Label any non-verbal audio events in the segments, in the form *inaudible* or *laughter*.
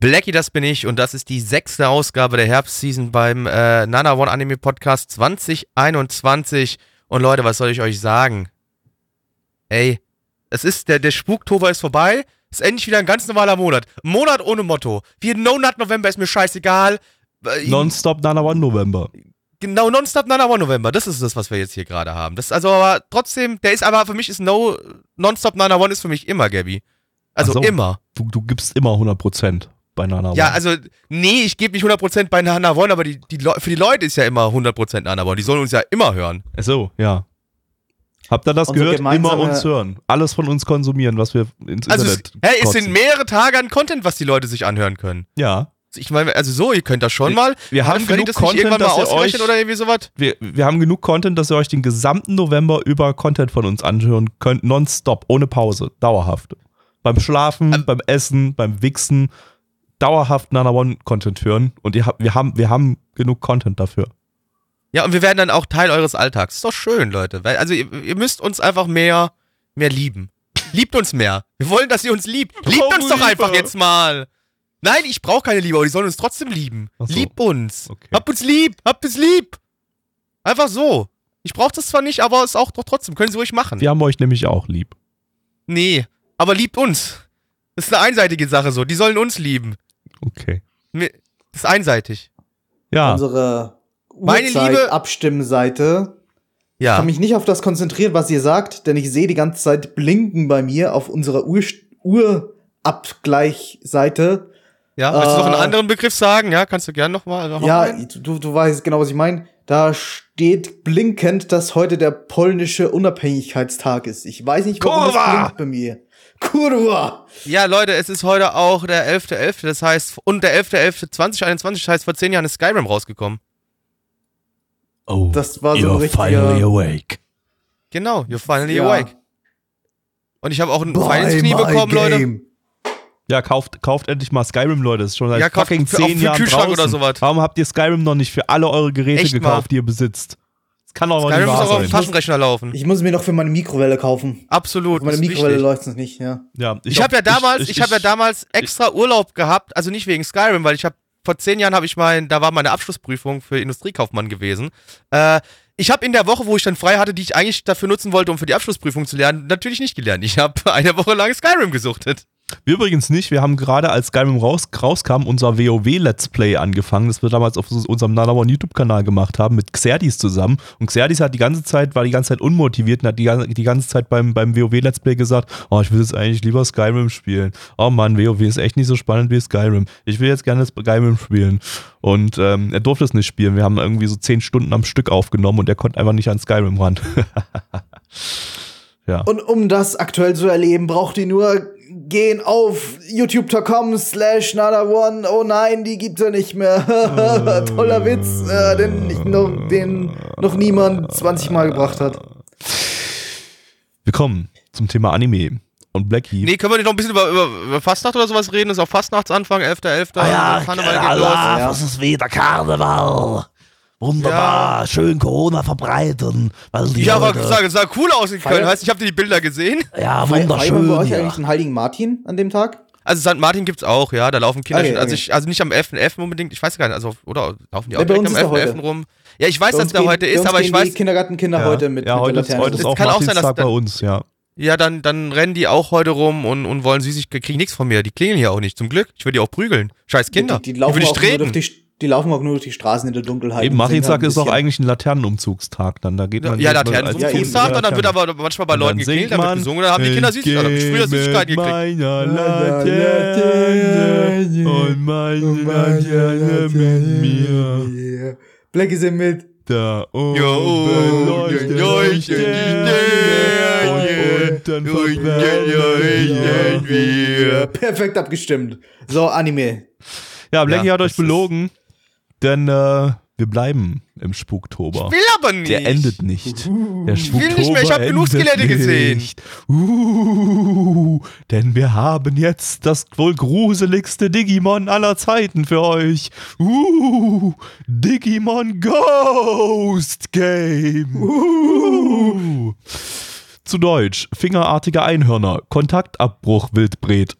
Blackie, das bin ich und das ist die sechste Ausgabe der Herbstseason beim äh, Nana One Anime Podcast 2021. Und Leute, was soll ich euch sagen? Ey, es ist, der, der Spuktober ist vorbei. Ist endlich wieder ein ganz normaler Monat. Monat ohne Motto. Wie No Nut November ist mir scheißegal. Äh, Nonstop Nana One November. Genau, Nonstop Nana One November. Das ist das, was wir jetzt hier gerade haben. Das ist also aber trotzdem, der ist aber für mich ist No Nonstop Nana One ist für mich immer, Gabby. Also so. immer. Du, du gibst immer 100% bei Nana Ja, One. also, nee, ich gebe nicht 100% bei Nana One, aber die, die, für die Leute ist ja immer 100% Nana One. Die sollen uns ja immer hören. Ach so, ja. Habt ihr das Unsere gehört? Immer uns hören. Alles von uns konsumieren, was wir ins Also, es, Internet hey, es sind mehrere Tage an Content, was die Leute sich anhören können. Ja. Ich meine, also so, ihr könnt das schon mal. wir haben genug das Content, dass ihr euch- oder irgendwie sowas? Wir, wir haben genug Content, dass ihr euch den gesamten November über Content von uns anhören könnt. Nonstop, ohne Pause. Dauerhaft. Beim Schlafen, Ähm. beim Essen, beim Wichsen. Dauerhaft Nana One Content hören. Und ihr habt, wir, haben, wir haben genug Content dafür. Ja, und wir werden dann auch Teil eures Alltags. Ist doch schön, Leute. Also, ihr, ihr müsst uns einfach mehr, mehr lieben. Liebt uns mehr. Wir wollen, dass ihr uns liebt. Liebt uns doch Liebe. einfach jetzt mal. Nein, ich brauche keine Liebe, aber die sollen uns trotzdem lieben. So. Liebt uns. Okay. Habt uns lieb. Habt uns lieb. Einfach so. Ich brauche das zwar nicht, aber es auch doch trotzdem. Können sie ruhig machen. Wir haben euch nämlich auch lieb. Nee, aber liebt uns. Das ist eine einseitige Sache so. Die sollen uns lieben. Okay. Das ist einseitig. Ja. Unsere Meine Liebe- Uhrzeit-Abstimmseite. Ich Ja. kann mich nicht auf das konzentrieren, was ihr sagt, denn ich sehe die ganze Zeit blinken bei mir auf unserer Uhr Uhrabgleichseite. ja. Willst du noch einen äh, anderen Begriff sagen? Ja, kannst du gerne nochmal. Noch Ja, mal? du, du weißt genau, was ich meine. Da steht blinkend, dass heute der polnische Unabhängigkeitstag ist. Ich weiß nicht, warum Kurwa! das blinkt bei mir. Kurwa! Ja, Leute, es ist heute auch der 11.11., das heißt, und der 11.11.2021, das heißt, vor zehn Jahren ist Skyrim rausgekommen. Oh, Das war so you're richtiger- finally awake. Genau, you're finally Ja. awake. Und ich habe auch ein Pfeil ins Knie bekommen, Leute. game. Ja, kauft, kauft endlich mal Skyrim, Leute. Das ist schon seit Ja, kauft fucking für- auch zehn für Jahren Kühlschrank draußen. oder sowas. Warum habt ihr Skyrim noch nicht für alle eure Geräte Echt mal. gekauft, die ihr besitzt? Das kann doch Skyrim muss auch auf dem. Taschenrechner laufen. Ich muss mir noch für meine Mikrowelle kaufen. Absolut. Für meine Mikrowelle läuft es nicht, ja. Ja, Ich, habe ja damals, ich, habe ja ich- damals extra Urlaub gehabt, also nicht wegen Skyrim, weil ich habe vor zehn Jahren habe ich mein, da war meine Abschlussprüfung für Industriekaufmann gewesen. Äh, ich habe in der Woche, wo ich dann frei hatte, die ich eigentlich dafür nutzen wollte, um für die Abschlussprüfung zu lernen, natürlich nicht gelernt. Ich habe *laughs* eine Woche lang Skyrim gesuchtet. Wir übrigens nicht. Wir haben gerade, als Skyrim raus, rauskam, unser WoW-Let's Play angefangen, das wir damals auf unserem Nanawan YouTube-Kanal gemacht haben, mit Xerdis zusammen. Und Xerdis hat die ganze Zeit, war die ganze Zeit unmotiviert und hat die, die ganze Zeit beim, beim WoW-Let's Play gesagt, oh, ich will jetzt eigentlich lieber Skyrim spielen. Oh Mann, WoW ist echt nicht so spannend wie Skyrim. Ich will jetzt gerne Skyrim spielen. Und ähm, er durfte es nicht spielen. Wir haben irgendwie so zehn Stunden am Stück aufgenommen und er konnte einfach nicht an Skyrim ran. *laughs* ja. Und um das aktuell zu erleben, braucht ihr nur gehen auf youtube.com slash nada one. Oh nein, die gibt's ja nicht mehr. *laughs* Toller Witz, äh, den, ich noch, den noch niemand 20 Mal gebracht hat. Willkommen zum Thema Anime. Und Blackie. Nee, können wir nicht noch ein bisschen über, über, über Fastnacht oder sowas reden? Das ist auch Fastnachtsanfang, 11.11. Ah ja, Karneval geht los. Ja. es ist wieder Karneval. Wunderbar, schön Corona verbreiten. Weil die Ja, aber Leute, sah, sah cool aus in Köln. Feier- Heißt, ich habe die Bilder gesehen. ja, Feiern wir wunderschön. bei euch hier. eigentlich den Heiligen Martin an dem Tag? Also St. Martin gibt's auch, ja, da laufen Kinder Okay, schon, also, okay. ich, also nicht am 11.11. unbedingt, ich weiß gar nicht, also, oder laufen die auch bei direkt am ist der 11.11. heute. rum? Ja, ich weiß, dass uns der gehen- heute ist, aber ich gehen die weiß, Kindergartenkinder Ja. heute mit, ja, mit heute, ist, heute ist Es auch kann auch sein, dass bei uns, ja. ja, dann, dann rennen die auch heute rum und, und wollen Süßigkeiten, kriegen nichts von mir, die klingeln hier auch nicht, zum Glück. Ich würde die auch prügeln. Scheiß Kinder. Die, die, laufen will ich auch nur durch treten. die, die laufen auch nur durch die Straßen in der Dunkelheit. Eben, Martinstag ein ist doch bisschen. eigentlich ein Laternenumzugstag dann. Da geht man Ja, geht man Laternen als zum Ja, dann wird aber manchmal bei Und Leuten dann geklingelt, dann wird gesungen, dann haben die Kinder süß, "Ich dann haben die früher Süßigkeiten gekriegt. meiner Laterne und meine Laterne mit mir. Yeah. Black ist mit. Da oben leuchten die Sterne und dann verbrennen wir. Perfekt abgestimmt. So, Anime. Ja, Blackie Ja, hat euch belogen, denn äh, wir bleiben im Spuktober. Will aber nicht. Der endet nicht. Der will nicht Spuktober mehr, ich hab genug Skelette gesehen. Uh, denn wir haben jetzt das wohl gruseligste Digimon aller Zeiten für euch. Uh, Digimon Ghost Game. Uh. Zu Deutsch, fingerartige Einhörner, Kontaktabbruch Wildbret.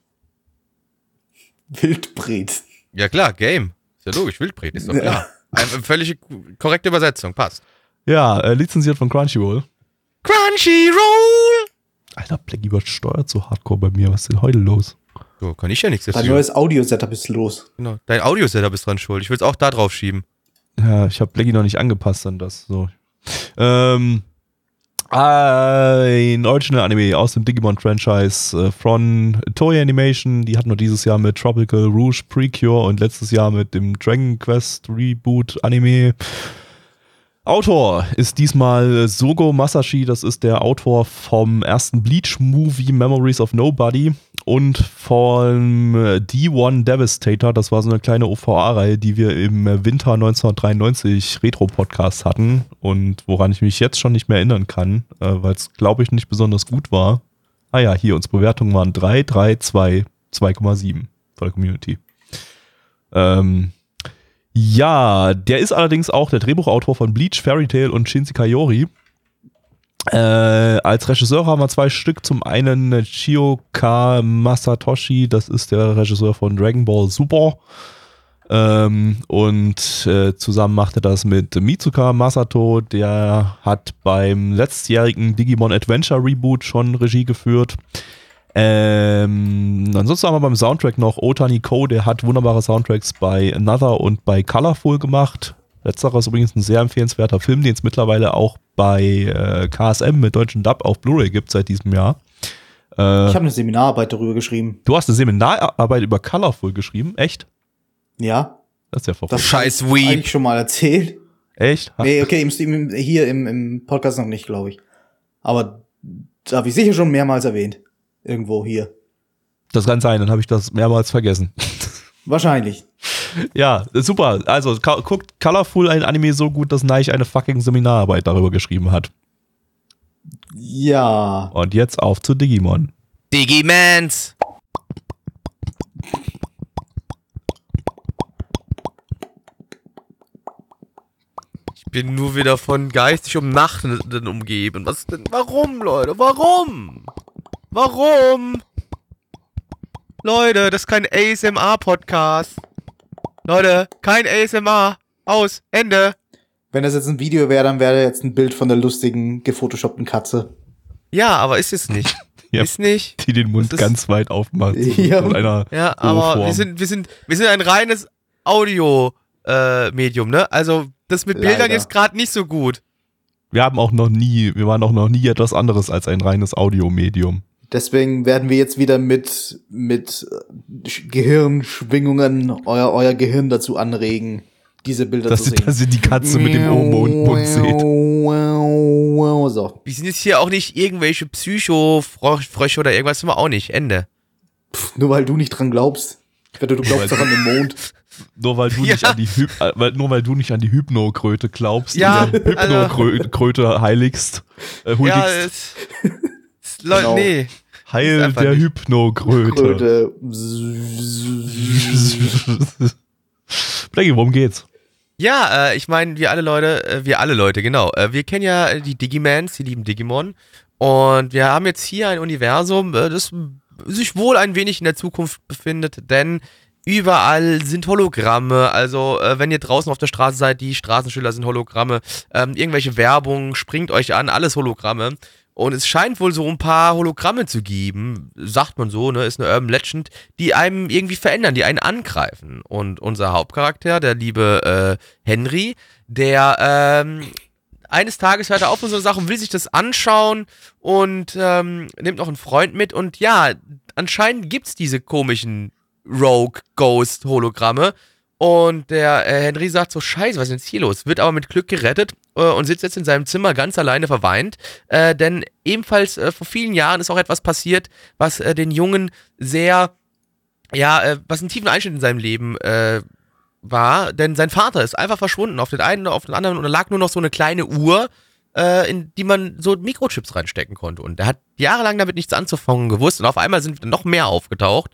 Wildbret. Ja klar, Game. Ist ja logisch, Wildbret, ist doch klar. Eine völlig korrekte Übersetzung, passt. Ja, äh, lizenziert von Crunchyroll. Crunchyroll! Alter, Blackie wird steuert so hardcore bei mir. Was ist denn heute los? So, kann ich ja nichts Dein dafür. neues Audio-Setup ist los. Genau. Dein Audio-Setup ist dran schuld. Ich will es auch da drauf schieben. Ja, ich habe Blackie noch nicht angepasst an das. So. Ähm, ein Original-Anime aus dem Digimon-Franchise äh, von Toei Animation. Die hatten wir dieses Jahr mit Tropical Rouge Precure und letztes Jahr mit dem Dragon Quest Reboot-Anime. Autor ist diesmal Sogo Masashi, das ist der Autor vom ersten Bleach-Movie Memories of Nobody und vom äh, D1 Devastator, das war so eine kleine OVA-Reihe, die wir im Winter 1993 Retro-Podcast hatten und woran ich mich jetzt schon nicht mehr erinnern kann, äh, weil es, glaube ich, nicht besonders gut war. Ah ja, hier, unsere Bewertungen waren 3, 3, 2, 2,7 von der Community. Ähm, ja, der ist allerdings auch der Drehbuchautor von Bleach, Fairy Tail und Shinsekai Yori. Äh, als Regisseur haben wir zwei Stück. Zum einen Chioka Masatoshi, das ist der Regisseur von Dragon Ball Super. Ähm, und äh, zusammen macht er das mit Mitsuka Masato, der hat beim letztjährigen Digimon Adventure Reboot schon Regie geführt. Ähm, ansonsten haben wir beim Soundtrack noch Otani Ko, der hat wunderbare Soundtracks bei Another und bei Colorful gemacht. Letzterer ist übrigens ein sehr empfehlenswerter Film, den es mittlerweile auch bei äh, KSM mit deutschen Dub auf Blu-ray gibt seit diesem Jahr. Äh, Ich habe eine Seminararbeit darüber geschrieben. du hast eine Seminararbeit über Colorful geschrieben? Echt? Ja, Das ist ja verrückt. das Scheiß hab ich Weeb. eigentlich schon mal erzählt. Echt? Nee, okay, im, im, hier im, im Podcast noch nicht, glaube ich. Aber da habe ich sicher schon mehrmals erwähnt. Irgendwo hier. Das kann sein, dann habe ich das mehrmals vergessen. *laughs* Wahrscheinlich. ja, super. Also guckt Colorful ein Anime so gut, dass Neich eine fucking Seminararbeit darüber geschrieben hat. Ja. Und jetzt auf zu Digimon. Digimans! Ich bin nur wieder von geistig Umnachtenden umgeben. Was denn? Warum, Leute? Warum? Warum? Leute, das ist kein ASMR-Podcast. Leute, kein ASMR. Aus. Ende. Wenn das jetzt ein Video wäre, dann wäre jetzt ein Bild von der lustigen, gefotoshoppten Katze. Ja, aber ist es nicht. *laughs* Ja. Ist nicht. Die den Mund ganz weit aufmacht. So Ja. Einer Ja, aber wir sind, wir sind, wir sind ein reines Audio-Medium, ne? Also das mit Bildern Leider. ist gerade nicht so gut. wir haben auch noch nie, wir waren auch noch nie etwas anderes als ein reines Audiomedium. Deswegen werden wir jetzt wieder mit, mit äh, Sch- Gehirnschwingungen euer, euer Gehirn dazu anregen, diese Bilder Dass, zu sehen. dass ihr die Katze mit dem O-Mund seht. So. Wir sind jetzt hier auch nicht irgendwelche Psycho-Frösche oder irgendwas, sind wir auch nicht. Ende. Nur weil du nicht dran glaubst. Ich wette, du glaubst doch an den Mond. *laughs* Nur weil du Ja. nicht an die Hy äh, weil, nur weil du nicht an die Hypnokröte glaubst Ja, und der Hypnokröte heiligst, äh, Ja, huldigst. es, *laughs* Leute, Genau. nee. Heil der nicht. Hypnokröte. Kröte. Blackie, worum geht's? Ja, äh, ich meine, wir alle Leute, äh, wir alle Leute, genau. Äh, wir kennen ja die Digimans, die lieben Digimon. Und wir haben jetzt hier ein Universum, äh, das sich wohl ein wenig in der Zukunft befindet, denn überall sind Hologramme. Also, äh, wenn ihr draußen auf der Straße seid, die Straßenschilder sind Hologramme. Ähm, irgendwelche Werbung springt euch an, alles Hologramme. Und es scheint wohl so ein paar Hologramme zu geben, sagt man so, ne, ist eine Urban Legend, die einem irgendwie verändern, die einen angreifen. Und unser Hauptcharakter, der liebe äh, Henry, der ähm, eines Tages hört er auf mit so einer Sache und will sich das anschauen und ähm, nimmt noch einen Freund mit. Und ja, anscheinend gibt's diese komischen Rogue Ghost Hologramme. Und der äh, Henry sagt so, scheiße, was ist denn jetzt hier los? Wird aber mit Glück gerettet und sitzt jetzt in seinem Zimmer ganz alleine verweint. Äh, denn ebenfalls äh, vor vielen Jahren ist auch etwas passiert, was äh, den Jungen sehr, ja, äh, was einen tiefen Einschnitt in seinem Leben äh, war. Denn sein Vater ist einfach verschwunden auf den einen oder auf den anderen und da lag nur noch so eine kleine Uhr, äh, in die man so Mikrochips reinstecken konnte. Und er hat jahrelang damit nichts anzufangen gewusst und auf einmal sind noch mehr aufgetaucht.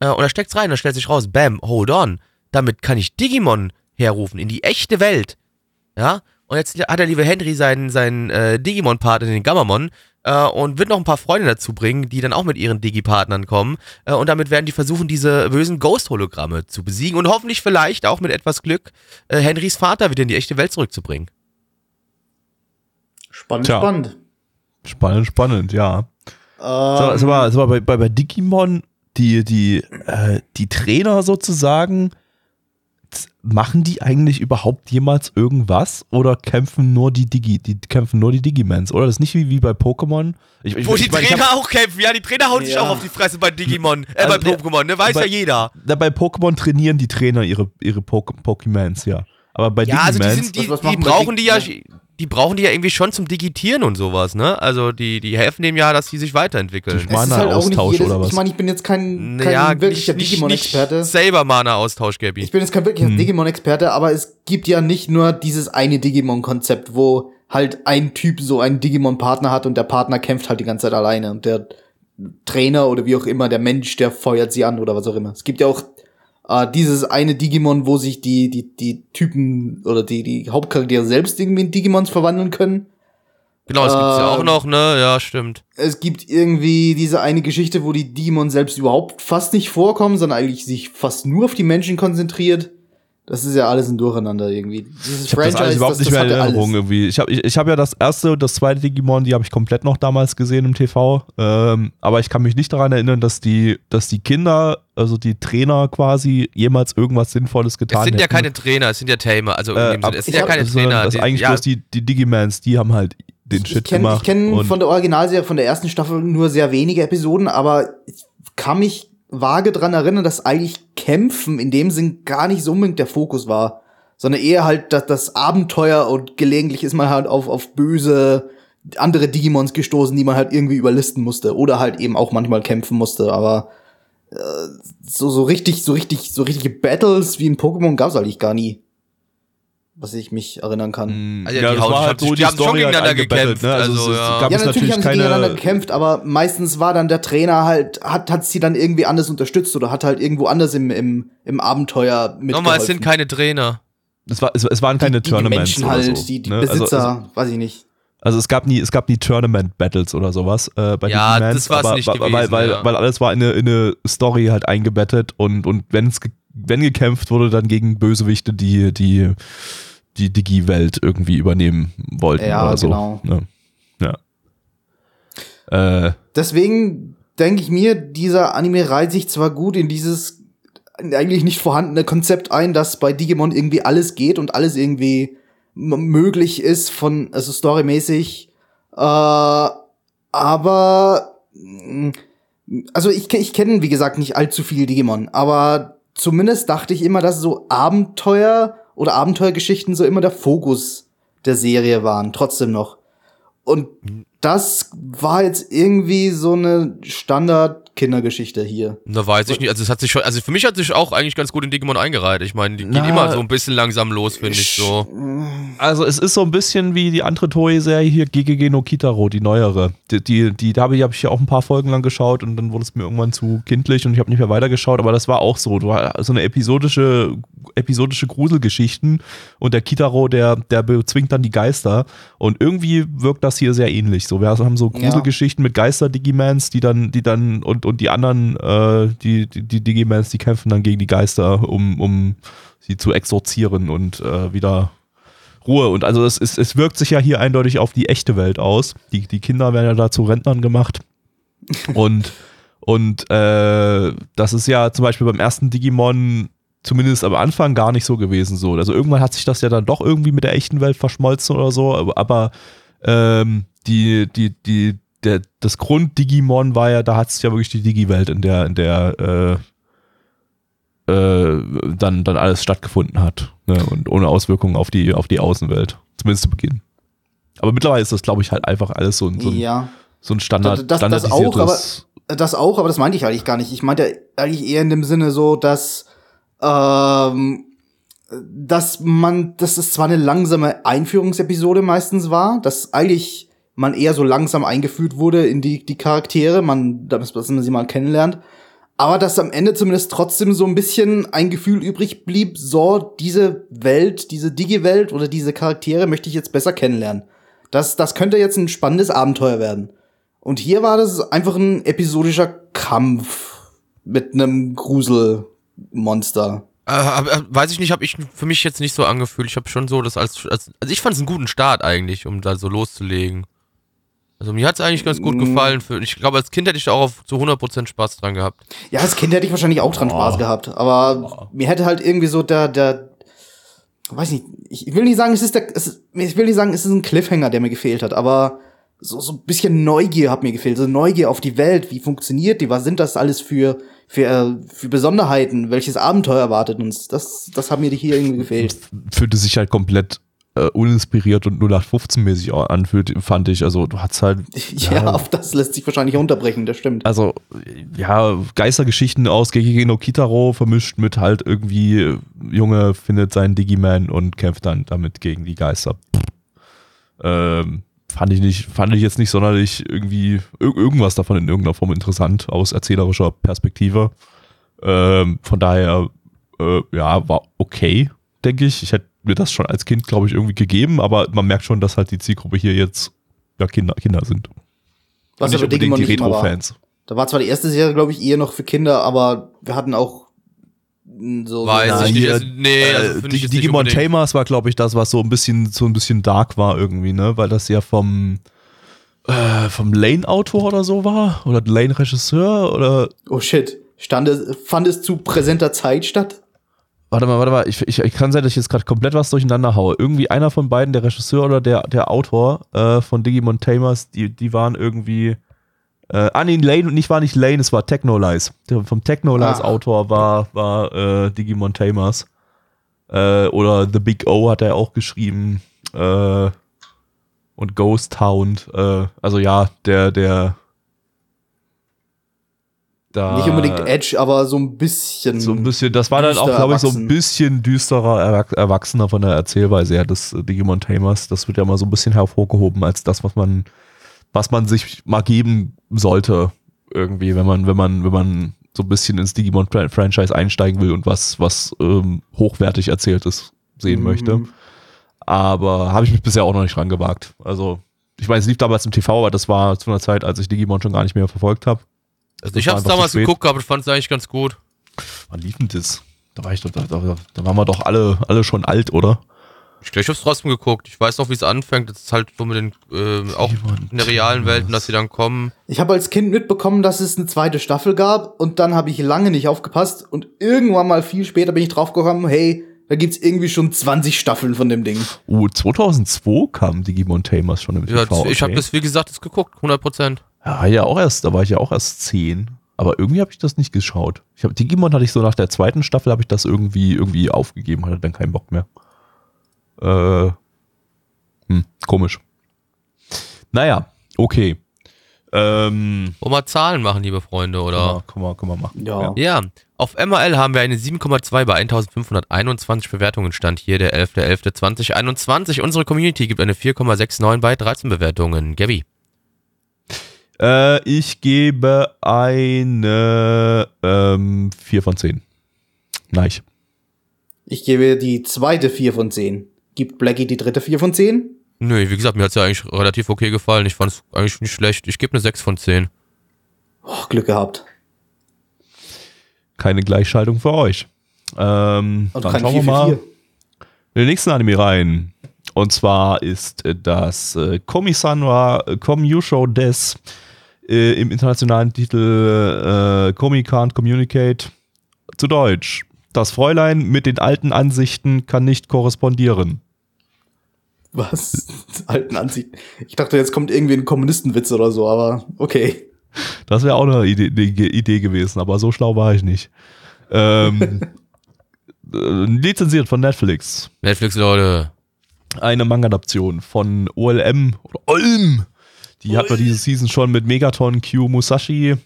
Äh, und er steckt's rein und stellt sich raus, bam, hold on damit kann ich Digimon herrufen in die echte Welt. Ja? Und jetzt hat der liebe Henry seinen, seinen äh, Digimon-Partner, den Gammamon, äh, und wird noch ein paar Freunde dazu bringen, die dann auch mit ihren Digi-Partnern kommen. Äh, und damit werden die versuchen, diese bösen Ghost-Hologramme zu besiegen und hoffentlich vielleicht auch mit etwas Glück äh, Henrys Vater wieder in die echte Welt zurückzubringen. Spannend, Tja. spannend. Spannend, spannend, ja. Ähm, Sag, sag mal, sag mal bei, bei, bei Digimon, die, die, äh, die Trainer sozusagen, machen die eigentlich überhaupt jemals irgendwas oder kämpfen nur die Digi, die kämpfen nur die Digimans, oder? Das ist nicht wie, wie bei Pokémon. Ich, ich, Wo ich die mein, ich Trainer hab- auch kämpfen. Ja, die Trainer hauen sich Ja. auch auf die Fresse bei Digimon, äh, Also, bei Pokémon, ne? Weiß bei- ja jeder. Bei Pokémon trainieren die Trainer ihre, ihre Pok- Pokémons, ja. Aber bei Ja, also die, Digimans, sind, die, Was- was die brauchen die ja, die brauchen die ja irgendwie schon zum Digitieren und sowas, ne? Also die, die helfen dem ja, dass die sich weiterentwickeln. Halt nicht Mana-Austausch jedes, oder was? Ich meine, ich bin jetzt kein, kein ja, wirklicher Digimon-Experte. nicht Saber-Mana-Austausch, Gabi. Ich bin jetzt kein wirklicher Hm. Digimon-Experte, aber es gibt ja nicht nur dieses eine Digimon-Konzept, wo halt ein Typ so einen Digimon-Partner hat und der Partner kämpft halt die ganze Zeit alleine und der Trainer oder wie auch immer, der Mensch, der feuert sie an oder was auch immer. Es gibt ja auch äh, dieses eine Digimon, wo sich die, die, die Typen oder die, die Hauptcharaktere selbst irgendwie in Digimons verwandeln können. Genau, das gibt's ja auch Ähm, noch, ne? Ja, stimmt. Es gibt irgendwie diese eine Geschichte, wo die Digimon selbst überhaupt fast nicht vorkommen, sondern eigentlich sich fast nur auf die Menschen konzentriert. Das ist ja alles ein Durcheinander irgendwie. Dieses Ich habe das alles überhaupt nicht mehr in Erinnerung irgendwie. Ich habe ich, ich hab ja das erste und das zweite Digimon, die habe ich komplett noch damals gesehen im TV. Ähm, aber ich kann mich nicht daran erinnern, dass die, dass die Kinder, also die Trainer quasi, jemals irgendwas Sinnvolles getan Es sind ja hätten. keine Trainer, es sind ja Tamer. Also Äh, in dem Sinne, es sind ich ja keine Trainer. Das die- eigentlich ja, bloß die, die Digimans, die haben halt den Ich Shit kenne gemacht. kenn und- von der Originalserie, von der ersten Staffel nur sehr wenige Episoden, aber ich kann mich vage dran erinnern, dass eigentlich Kämpfen in dem Sinn gar nicht so unbedingt der Fokus war, sondern eher halt das, das Abenteuer und gelegentlich ist man halt auf, auf böse andere Digimons gestoßen, die man halt irgendwie überlisten musste oder halt eben auch manchmal kämpfen musste, aber äh, so, so richtig, so richtig, so richtige Battles wie in Pokémon gab's eigentlich gar nie. Was ich mich erinnern kann. Also ja, die hauen- halt die haben schon Story gegeneinander gekämpft, Ne? Also, also, es, ja. gab Ja, es natürlich haben sie keine, gegeneinander gekämpft, aber meistens war dann der Trainer halt, hat, hat sie dann irgendwie anders unterstützt oder hat halt irgendwo anders im, im, im Abenteuer mitgeholfen. Nochmal, es sind keine Trainer. es, war, es, es waren keine die, die Tournaments Menschen oder halt, so. die, die ne? Also- Besitzer, Also, weiß ich nicht. Also es gab nie, es gab nie Tournament-Battles oder sowas äh, bei Ja, Digimans, das war's aber, nicht weil, gewesen, weil, weil, ja. weil alles war in eine, in eine Story halt eingebettet und, und wenn's ge wenn gekämpft wurde, dann gegen Bösewichte, die die, die Digi-Welt irgendwie übernehmen wollten Ja, oder so. genau. Ja. ja. Äh, Deswegen denke ich mir, dieser Anime reiht sich zwar gut in dieses eigentlich nicht vorhandene Konzept ein, dass bei Digimon irgendwie alles geht und alles irgendwie möglich ist von, also storymäßig, äh, aber mh, also ich, ich kenne, wie gesagt, nicht allzu viel Digimon, aber zumindest dachte ich immer, dass so Abenteuer oder Abenteuergeschichten so immer der Fokus der Serie waren, trotzdem noch. Und das war jetzt irgendwie so eine Standard-Kindergeschichte hier. Da weiß ich nicht. Also es hat sich schon, also für mich hat sich auch eigentlich ganz gut in Digimon eingereiht. Ich meine, die geht Na, immer so ein bisschen langsam los, finde ich so. Also es ist so ein bisschen wie die andere Toei-Serie hier, GGG no Kitaro, die neuere. Die, die, die da habe ich, hab ich ja auch ein paar Folgen lang geschaut und dann wurde es mir irgendwann zu kindlich und ich habe nicht mehr weitergeschaut, aber das war auch so. Du war so eine episodische, episodische Gruselgeschichten und der Kitaro, der, der bezwingt dann die Geister und irgendwie wirkt das hier sehr ähnlich. So, wir haben so Gruselgeschichten mit Geister-Digimans, die dann, die dann und, und die anderen, äh, die, die, die Digimans, die kämpfen dann gegen die Geister, um, um sie zu exorzieren und äh, wieder Ruhe. Und also es, ist, es wirkt sich ja hier eindeutig auf die echte Welt aus. Die, die Kinder werden ja da zu Rentnern gemacht. *laughs* und und äh, das ist ja zum Beispiel beim ersten Digimon zumindest am Anfang gar nicht so gewesen. So. Also irgendwann hat sich das ja dann doch irgendwie mit der echten Welt verschmolzen oder so. Aber, aber ähm, die, die, die, der, das Grund-Digimon war ja, da hat es ja wirklich die Digi-Welt in der, in der, äh, äh, dann, dann alles stattgefunden hat. Ne? Und ohne Auswirkungen auf die, auf die Außenwelt. Zumindest zu Beginn. Aber mittlerweile ist das, glaube ich, halt einfach alles so ein, so ein, ja. so ein Standard, Das- das- das auch, standardisiertes. Das auch, aber das meinte ich eigentlich gar nicht. Ich meinte eigentlich eher in dem Sinne so, dass, ähm, dass man, dass es zwar eine langsame Einführungsepisode meistens war, dass eigentlich man eher so langsam eingeführt wurde in die, die Charaktere, man, dass man sie mal kennenlernt, aber dass am Ende zumindest trotzdem so ein bisschen ein Gefühl übrig blieb, so diese Welt, diese Digi-Welt oder diese Charaktere möchte ich jetzt besser kennenlernen. Das, das könnte jetzt ein spannendes Abenteuer werden. Und hier war das einfach ein episodischer Kampf mit einem Gruselmonster. Äh, äh, weiß ich nicht, habe ich für mich jetzt nicht so angefühlt. Ich habe schon so das als, als also ich fand es einen guten Start eigentlich, um da so loszulegen. Also mir hat es eigentlich ganz gut Mm. gefallen. Für, ich glaube, als Kind hätte ich da auch auf zu 100% Spaß dran gehabt. Ja, als Kind hätte ich wahrscheinlich auch dran Spaß gehabt, aber mir hätte halt irgendwie so der, der, weiß nicht, ich will nicht sagen, es ist der, es ist, ich will nicht sagen, es ist ein Cliffhanger, der mir gefehlt hat, aber so, so ein bisschen Neugier hat mir gefehlt, so Neugier auf die Welt, wie funktioniert die, was sind das alles für, für, äh, für Besonderheiten, welches Abenteuer erwartet uns, das, das hat mir hier irgendwie gefehlt. fühlte sich halt komplett äh, uninspiriert und 0815-mäßig anfühlt, fand ich. Also du hast halt. *laughs* Ja, auf das lässt sich wahrscheinlich unterbrechen, das stimmt. Also, ja, Geistergeschichten aus Gegege no Kitaro vermischt mit halt irgendwie, Junge findet seinen Digiman und kämpft dann damit gegen die Geister. Ähm, fand ich nicht, fand ich jetzt nicht sonderlich irgendwie ir irgendwas davon in irgendeiner Form interessant aus erzählerischer Perspektive. Ähm, von daher, äh, ja, war okay, denke ich. Ich hätte mir das schon als Kind, glaube ich, irgendwie gegeben, aber man merkt schon, dass halt die Zielgruppe hier jetzt ja Kinder, Kinder sind. Was nicht aber unbedingt Digimon die. Retro-Fans. Da war zwar die erste Serie, glaube ich, eher noch für Kinder, aber wir hatten auch so. Weiß so ich nicht. hier, Also, nee, äh, also nicht Digimon. Tamers war, glaube ich, das, was so ein bisschen, so ein bisschen dark war irgendwie, ne? Weil das ja vom, äh, vom Lane-Autor oder so war? Oder Lane-Regisseur? Oder. Oh shit. Stand es, fand es zu präsenter Zeit statt? Warte mal, warte mal, ich, ich, ich kann sein, dass ich jetzt gerade komplett was durcheinander haue. Irgendwie einer von beiden, der Regisseur oder der, der Autor äh, von Digimon Tamers, die, die waren irgendwie. Äh, ah, nee, Lane, nicht war nicht Lane, es war Technolize. Der vom Technolize Ah. Autor war, war äh, Digimon Tamers. Äh, oder The Big O hat er auch geschrieben. Äh, und Ghost Hound. Äh, also ja, der, der. Da, Nicht unbedingt Edge, aber so ein bisschen. so ein bisschen, das war dann auch, glaube ich, so ein bisschen düsterer, erwach- erwachsener von der Erzählweise her des äh, Digimon Tamers. Das wird ja mal so ein bisschen hervorgehoben als das, was man, was man sich mal geben sollte, irgendwie, wenn man, wenn man, wenn man so ein bisschen ins Digimon-Franchise einsteigen will und was, was ähm, hochwertig erzähltes sehen Mhm. möchte. Aber habe ich mich bisher auch noch nicht dran gewagt. Also, ich meine, es lief damals im TV, aber das war zu einer Zeit, als ich Digimon schon gar nicht mehr verfolgt habe. Also ich habe es damals geguckt, aber fand es eigentlich ganz gut. Wann lief denn das? Da war ich doch, da, da, da waren wir doch alle, alle schon alt, oder? Ich, ich hab's trotzdem geguckt. Ich weiß noch, wie es anfängt. Das ist halt so mit den, äh, auch Digimon in der realen Welt, dass sie dann kommen. Ich habe als Kind mitbekommen, dass es eine zweite Staffel gab und dann habe ich lange nicht aufgepasst und irgendwann mal viel später bin ich draufgekommen, hey, da gibt's irgendwie schon 20 Staffeln von dem Ding. Uh, 2002 kam Digimon Tamers schon im Ja, TV. ich habe okay. das, wie gesagt, das geguckt, 100 Prozent. Ja, ja, auch erst, da war ich ja auch erst 10. Aber irgendwie habe ich das nicht geschaut. Ich hab, Digimon hatte ich so nach der zweiten Staffel habe ich das irgendwie, irgendwie aufgegeben, hatte dann keinen Bock mehr. Äh, hm, komisch. Naja, okay. Ähm, Wollen wir Zahlen machen, liebe Freunde, oder? ja. kann, man, kann man machen. Ja. Ja, auf MRL haben wir eine 7,2 bei 1521 Bewertungen. Stand hier der 11.11.2021. Unsere Community gibt eine 4,69 bei 13 Bewertungen. Gabby. Äh, ich gebe eine ähm, 4 von 10. Nein. Ich gebe die zweite 4 von 10. Gibt Blackie die dritte 4 von 10? Nö, wie gesagt, mir hat's ja eigentlich relativ okay gefallen. Ich fand's eigentlich nicht schlecht. Ich gebe eine 6 von 10. Oh, Glück gehabt. Keine Gleichschaltung für euch. Ähm, Und dann schauen 4 wir mal in den nächsten Anime rein. Und zwar ist das äh, Komi-Sanwa Komyusho Des äh, im internationalen Titel äh, Komi Can't Communicate zu Deutsch. Das Fräulein mit den alten Ansichten kann nicht korrespondieren. Was? *laughs* Alten Ansicht. Ich dachte, jetzt kommt irgendwie ein Kommunistenwitz oder so, aber okay. Das wäre auch eine Idee, eine Idee gewesen, aber so schlau war ich nicht. ähm, *laughs* äh, lizenziert von Netflix. Netflix, Leute. Eine Manga-Adaption von OLM oder OLM. Die hatten wir diese Season schon mit Megaton Q Musashi.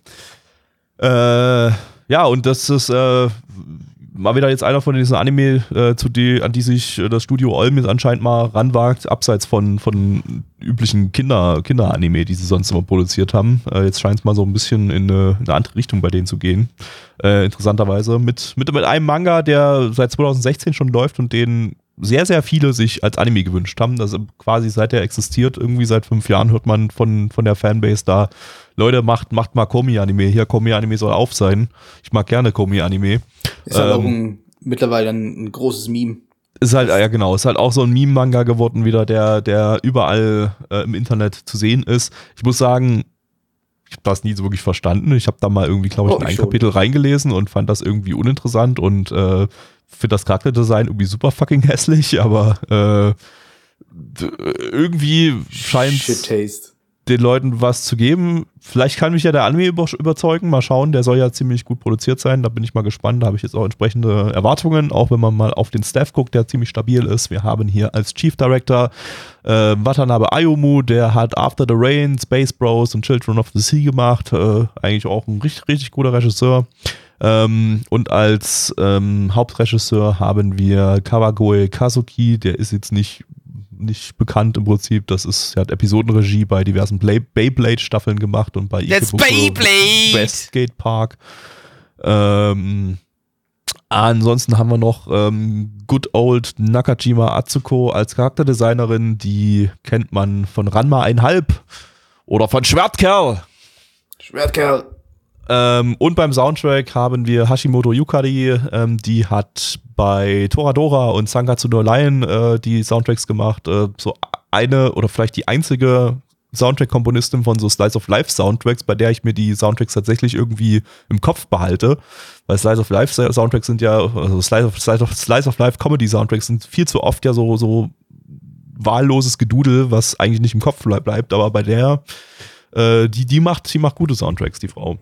Äh, ja, und das ist äh, mal wieder jetzt einer von diesen Anime, äh, zu die, an die sich äh, das Studio Olm jetzt anscheinend mal ranwagt, abseits von, von üblichen Kinder, Kinder-Anime, die sie sonst immer produziert haben. Äh, jetzt scheint es mal so ein bisschen in eine, in eine andere Richtung bei denen zu gehen. Äh, interessanterweise. Mit, mit, mit einem Manga, der seit 2016 schon läuft und den sehr, sehr viele sich als Anime gewünscht haben. Also quasi seit er existiert, irgendwie seit fünf Jahren hört man von, von der Fanbase da, Leute, macht, macht mal Komi-Anime. Hier, Komi-Anime soll auf sein. Ich mag gerne Komi-Anime. Ist halt auch Ähm, ein, mittlerweile ein, ein großes Meme. Ist halt, ja genau, ist halt auch so ein Meme-Manga geworden wieder, der, der überall äh, im Internet zu sehen ist. Ich muss sagen, ich habe das nie so wirklich verstanden. Ich habe da mal irgendwie, glaube ich, Oh, in ein schon. Kapitel reingelesen und fand das irgendwie uninteressant und äh, finde das Charakterdesign irgendwie super fucking hässlich, *laughs* aber äh, irgendwie scheint den Leuten was zu geben. Vielleicht kann mich ja der Anime über überzeugen. Mal schauen, der soll ja ziemlich gut produziert sein. Da bin ich mal gespannt. Da habe ich jetzt auch entsprechende Erwartungen, auch wenn man mal auf den Staff guckt, der ziemlich stabil ist. Wir haben hier als Chief Director äh, Watanabe Ayumu, der hat After the Rain, Space Bros und Children of the Sea gemacht. Äh, eigentlich auch ein richtig, richtig guter Regisseur. Ähm, und als ähm, Hauptregisseur haben wir Kawagoe Kazuki, der ist jetzt nicht, nicht bekannt im Prinzip. Das ist, er hat Episodenregie bei diversen Beyblade-Staffeln gemacht und bei That's Beyblade! Westgate Park. Ähm, ansonsten haben wir noch ähm, Good Old Nakajima Atsuko als Charakterdesignerin. Die kennt man von Ranma 1,5 oder von Schwertkerl. Schwertkerl. Ähm, und beim Soundtrack haben wir Hashimoto Yukari, ähm, die hat bei Toradora und Sangatsu no Lion äh, die Soundtracks gemacht. Äh, so eine oder vielleicht die einzige Soundtrack-Komponistin von so Slice of Life Soundtracks, bei der ich mir die Soundtracks tatsächlich irgendwie im Kopf behalte. Weil Slice of Life Soundtracks sind ja, also Slice of, Slice of, Slice of Life Comedy Soundtracks sind viel zu oft ja so, so wahlloses Gedudel, was eigentlich nicht im Kopf bleib- bleibt, aber bei der, äh, die, die macht, die macht gute Soundtracks, die Frau.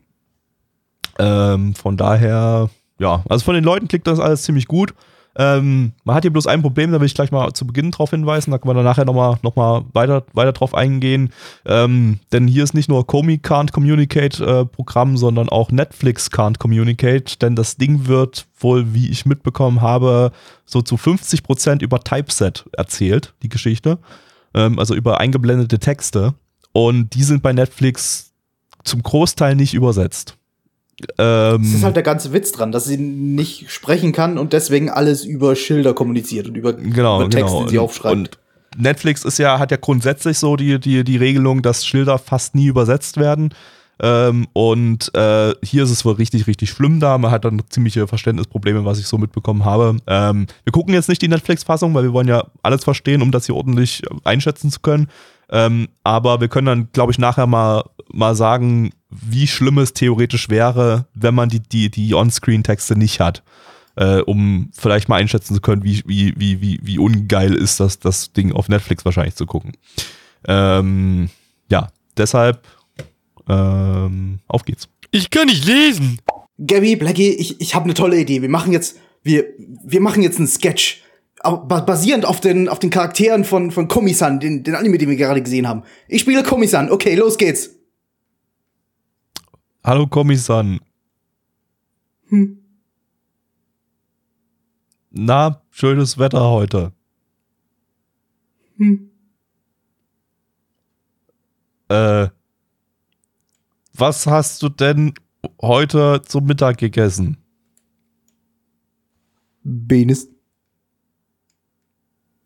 Ähm, von daher, ja, also von den Leuten klickt das alles ziemlich gut. Ähm, man hat hier bloß ein Problem, da will ich gleich mal zu Beginn drauf hinweisen, da können wir dann nachher nochmal noch mal weiter, weiter drauf eingehen. Ähm, denn hier ist nicht nur Komi Can't Communicate äh, Programm, sondern auch Netflix Can't Communicate, denn das Ding wird wohl, wie ich mitbekommen habe, so zu 50% über Typeset erzählt, die Geschichte. Ähm, also über eingeblendete Texte. Und die sind bei Netflix zum Großteil nicht übersetzt. Ähm, Das ist halt der ganze Witz dran, dass sie nicht sprechen kann und deswegen alles über Schilder kommuniziert und über, genau, über Texte, genau. die sie aufschreibt. Und Netflix ist ja, hat ja grundsätzlich so die, die, die Regelung, dass Schilder fast nie übersetzt werden. Ähm, und äh, hier ist es wohl richtig, richtig schlimm da. Man hat dann ziemliche Verständnisprobleme, was ich so mitbekommen habe. Ähm, wir gucken jetzt nicht die Netflix-Fassung, weil wir wollen ja alles verstehen, um das hier ordentlich einschätzen zu können. Ähm, aber wir können dann, glaube ich, nachher mal, mal sagen, wie schlimm es theoretisch wäre, wenn man die, die, die On-Screen-Texte nicht hat. Äh, um vielleicht mal einschätzen zu können, wie, wie, wie, wie, wie ungeil ist das, das Ding auf Netflix wahrscheinlich zu gucken. Ähm, ja, deshalb ähm, auf geht's. Ich kann nicht lesen. Gabby, Blackie, ich, ich habe eine tolle Idee. Wir machen jetzt, wir, wir machen jetzt einen Sketch. Basierend auf den, auf den Charakteren von, von Komi-san, den, den Anime, den wir gerade gesehen haben. Ich spiele Komi-san. Okay, los geht's. Hallo Komi-san. Hm. Na, schönes Wetter heute. Hm. Äh, was hast du denn heute zum Mittag gegessen? Benes.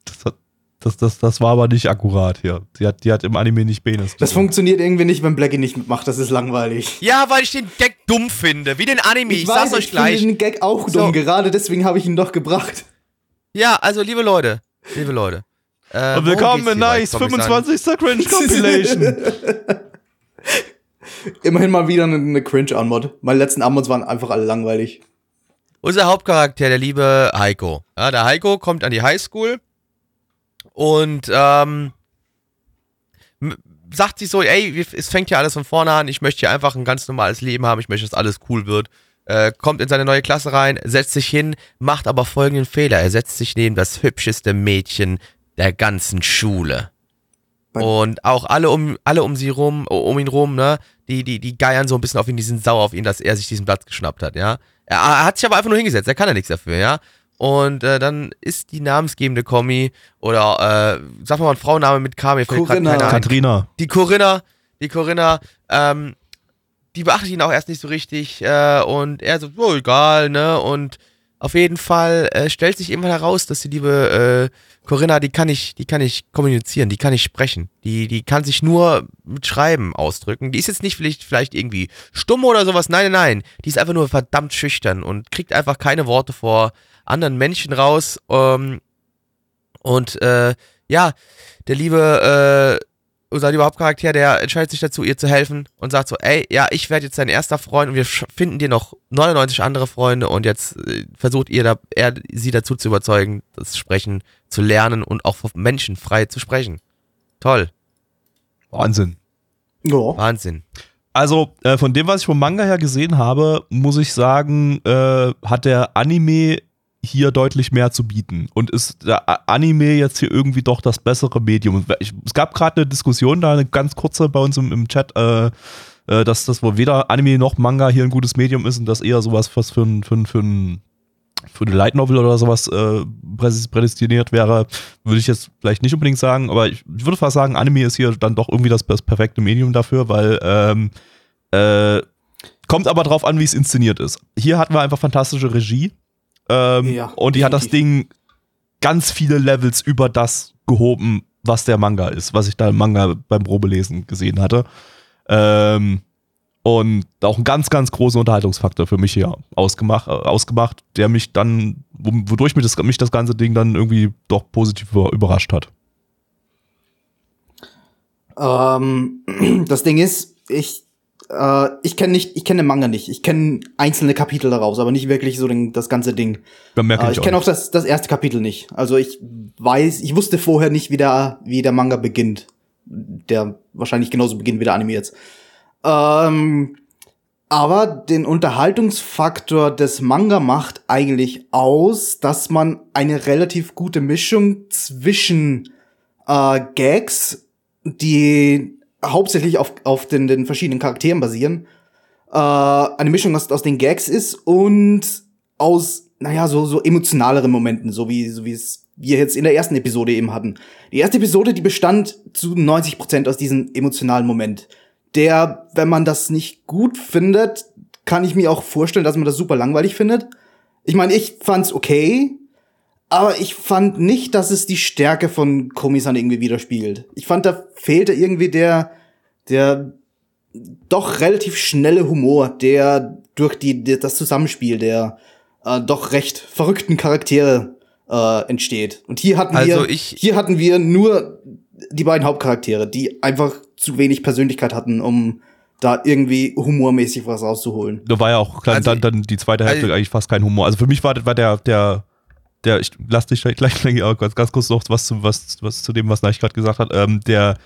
Das, hat, das, das, das war aber nicht akkurat hier. Die hat, die hat im Anime nicht Penis. Das funktioniert irgendwie nicht, wenn Blackie nicht mitmacht. Das ist langweilig. Ja, weil ich den Gag dumm finde. Wie den Anime. Ich, sag's euch ich gleich. finde den Gag auch So. dumm. Gerade deswegen habe ich ihn doch gebracht. Ja, also liebe Leute. Liebe Leute. Äh, Und willkommen in Nice Kommissar? 25. Cringe Compilation. *laughs* Immerhin mal wieder eine, eine Cringe-Anmod. Meine letzten Anmods waren einfach alle langweilig. Unser Hauptcharakter, der liebe Heiko. Ja, der Heiko kommt an die Highschool und ähm, sagt sich so, ey, es fängt ja alles von vorne an, ich möchte hier einfach ein ganz normales Leben haben, ich möchte, dass alles cool wird. äh, kommt in seine neue Klasse rein, setzt sich hin, macht aber folgenden Fehler. Er setzt sich neben das hübscheste Mädchen der ganzen Schule. Und auch alle um, alle um sie rum, um ihn rum, ne, die, die, die geiern so ein bisschen auf ihn, die sind sauer auf ihn, dass er sich diesen Platz geschnappt hat, ja. Er, er hat sich aber einfach nur hingesetzt, er kann ja nichts dafür, ja. Und äh, dann ist die namensgebende Kommi oder äh, sag mal ein Frauenname mit K, mir fällt Corinna. keiner ein. Katrina. Die Corinna, die Corinna, ähm, die beachtet ihn auch erst nicht so richtig äh, und er so, oh, egal, ne? Und auf jeden Fall äh, stellt sich irgendwann heraus, dass die liebe äh, Corinna, die kann ich, die kann ich kommunizieren, die kann ich sprechen, die, die kann sich nur mit Schreiben ausdrücken. Die ist jetzt nicht vielleicht, vielleicht irgendwie stumm oder sowas, nein, nein, nein, die ist einfach nur verdammt schüchtern und kriegt einfach keine Worte vor anderen Menschen raus. Ähm, und äh, ja, der liebe äh, unser lieber Hauptcharakter, der entscheidet sich dazu, ihr zu helfen und sagt so, ey, ja, ich werde jetzt dein erster Freund und wir finden dir noch 99 andere Freunde und jetzt äh, versucht ihr da, er sie dazu zu überzeugen, das Sprechen zu lernen und auch vor Menschen frei zu sprechen. Toll, Wahnsinn. Ja. Wahnsinn. Also, äh, von dem, was ich vom Manga her gesehen habe, muss ich sagen, äh, hat der Anime hier deutlich mehr zu bieten. Und ist der Anime jetzt hier irgendwie doch das bessere Medium? Ich, es gab gerade eine Diskussion, da eine ganz kurze bei uns im, im Chat, äh, äh, dass das wohl weder Anime noch Manga hier ein gutes Medium ist und das eher sowas, was für ein, für ein, für ein für eine Light Novel oder sowas äh, prädestiniert wäre, würde ich jetzt vielleicht nicht unbedingt sagen, aber ich, ich würde fast sagen, Anime ist hier dann doch irgendwie das, das perfekte Medium dafür, weil ähm, äh, kommt aber drauf an, wie es inszeniert ist. Hier hatten wir einfach fantastische Regie ähm, Ja, und die hat das Ding ganz viele Levels über das gehoben, was der Manga ist, was ich da im Manga beim Probelesen gesehen hatte. Ähm, und auch einen ganz, ganz großen Unterhaltungsfaktor für mich hier ausgemacht, äh, ausgemacht der mich dann, wo- wodurch mich das, mich das ganze Ding dann irgendwie doch positiv über- überrascht hat. Ähm, *clears throat* das Ding ist, ich, äh, ich kenne nicht, ich kenne den Manga nicht. Ich kenne einzelne Kapitel daraus, aber nicht wirklich so den, das ganze Ding. Äh, ich kenne auch auch das, das erste Kapitel nicht. Also ich weiß, ich wusste vorher nicht, wie der, wie der Manga beginnt. Der wahrscheinlich genauso beginnt wie der Anime jetzt. Ähm, aber den Unterhaltungsfaktor des Manga macht eigentlich aus, dass man eine relativ gute Mischung zwischen äh, Gags, die hauptsächlich auf, auf den, den verschiedenen Charakteren basieren, äh, eine Mischung aus, aus den Gags ist und aus, naja, so, so emotionaleren Momenten, so wie, so wie es wir jetzt in der ersten Episode eben hatten. Die erste Episode, die bestand zu 90 Prozent aus diesem emotionalen Moment. Der, wenn man das nicht gut findet, kann ich mir auch vorstellen, dass man das super langweilig findet. Ich meine, ich fand's okay, aber ich fand nicht, dass es die Stärke von Komisan irgendwie widerspiegelt. Ich fand, da fehlte irgendwie der, der doch relativ schnelle Humor, der durch die, die das Zusammenspiel der äh, doch recht verrückten Charaktere äh, entsteht. Und hier hatten Also wir, ich- hier hatten wir nur die beiden Hauptcharaktere, die einfach zu wenig Persönlichkeit hatten, um da irgendwie humormäßig was rauszuholen. Da war ja auch dann, Also- dann, dann die zweite Hälfte also- eigentlich fast kein Humor. Also für mich war, war der, der, der, ich lass dich gleich, gleich aber ganz, ganz kurz noch was zu, was, was zu dem, was Neich gerade gesagt hat. Ähm, der,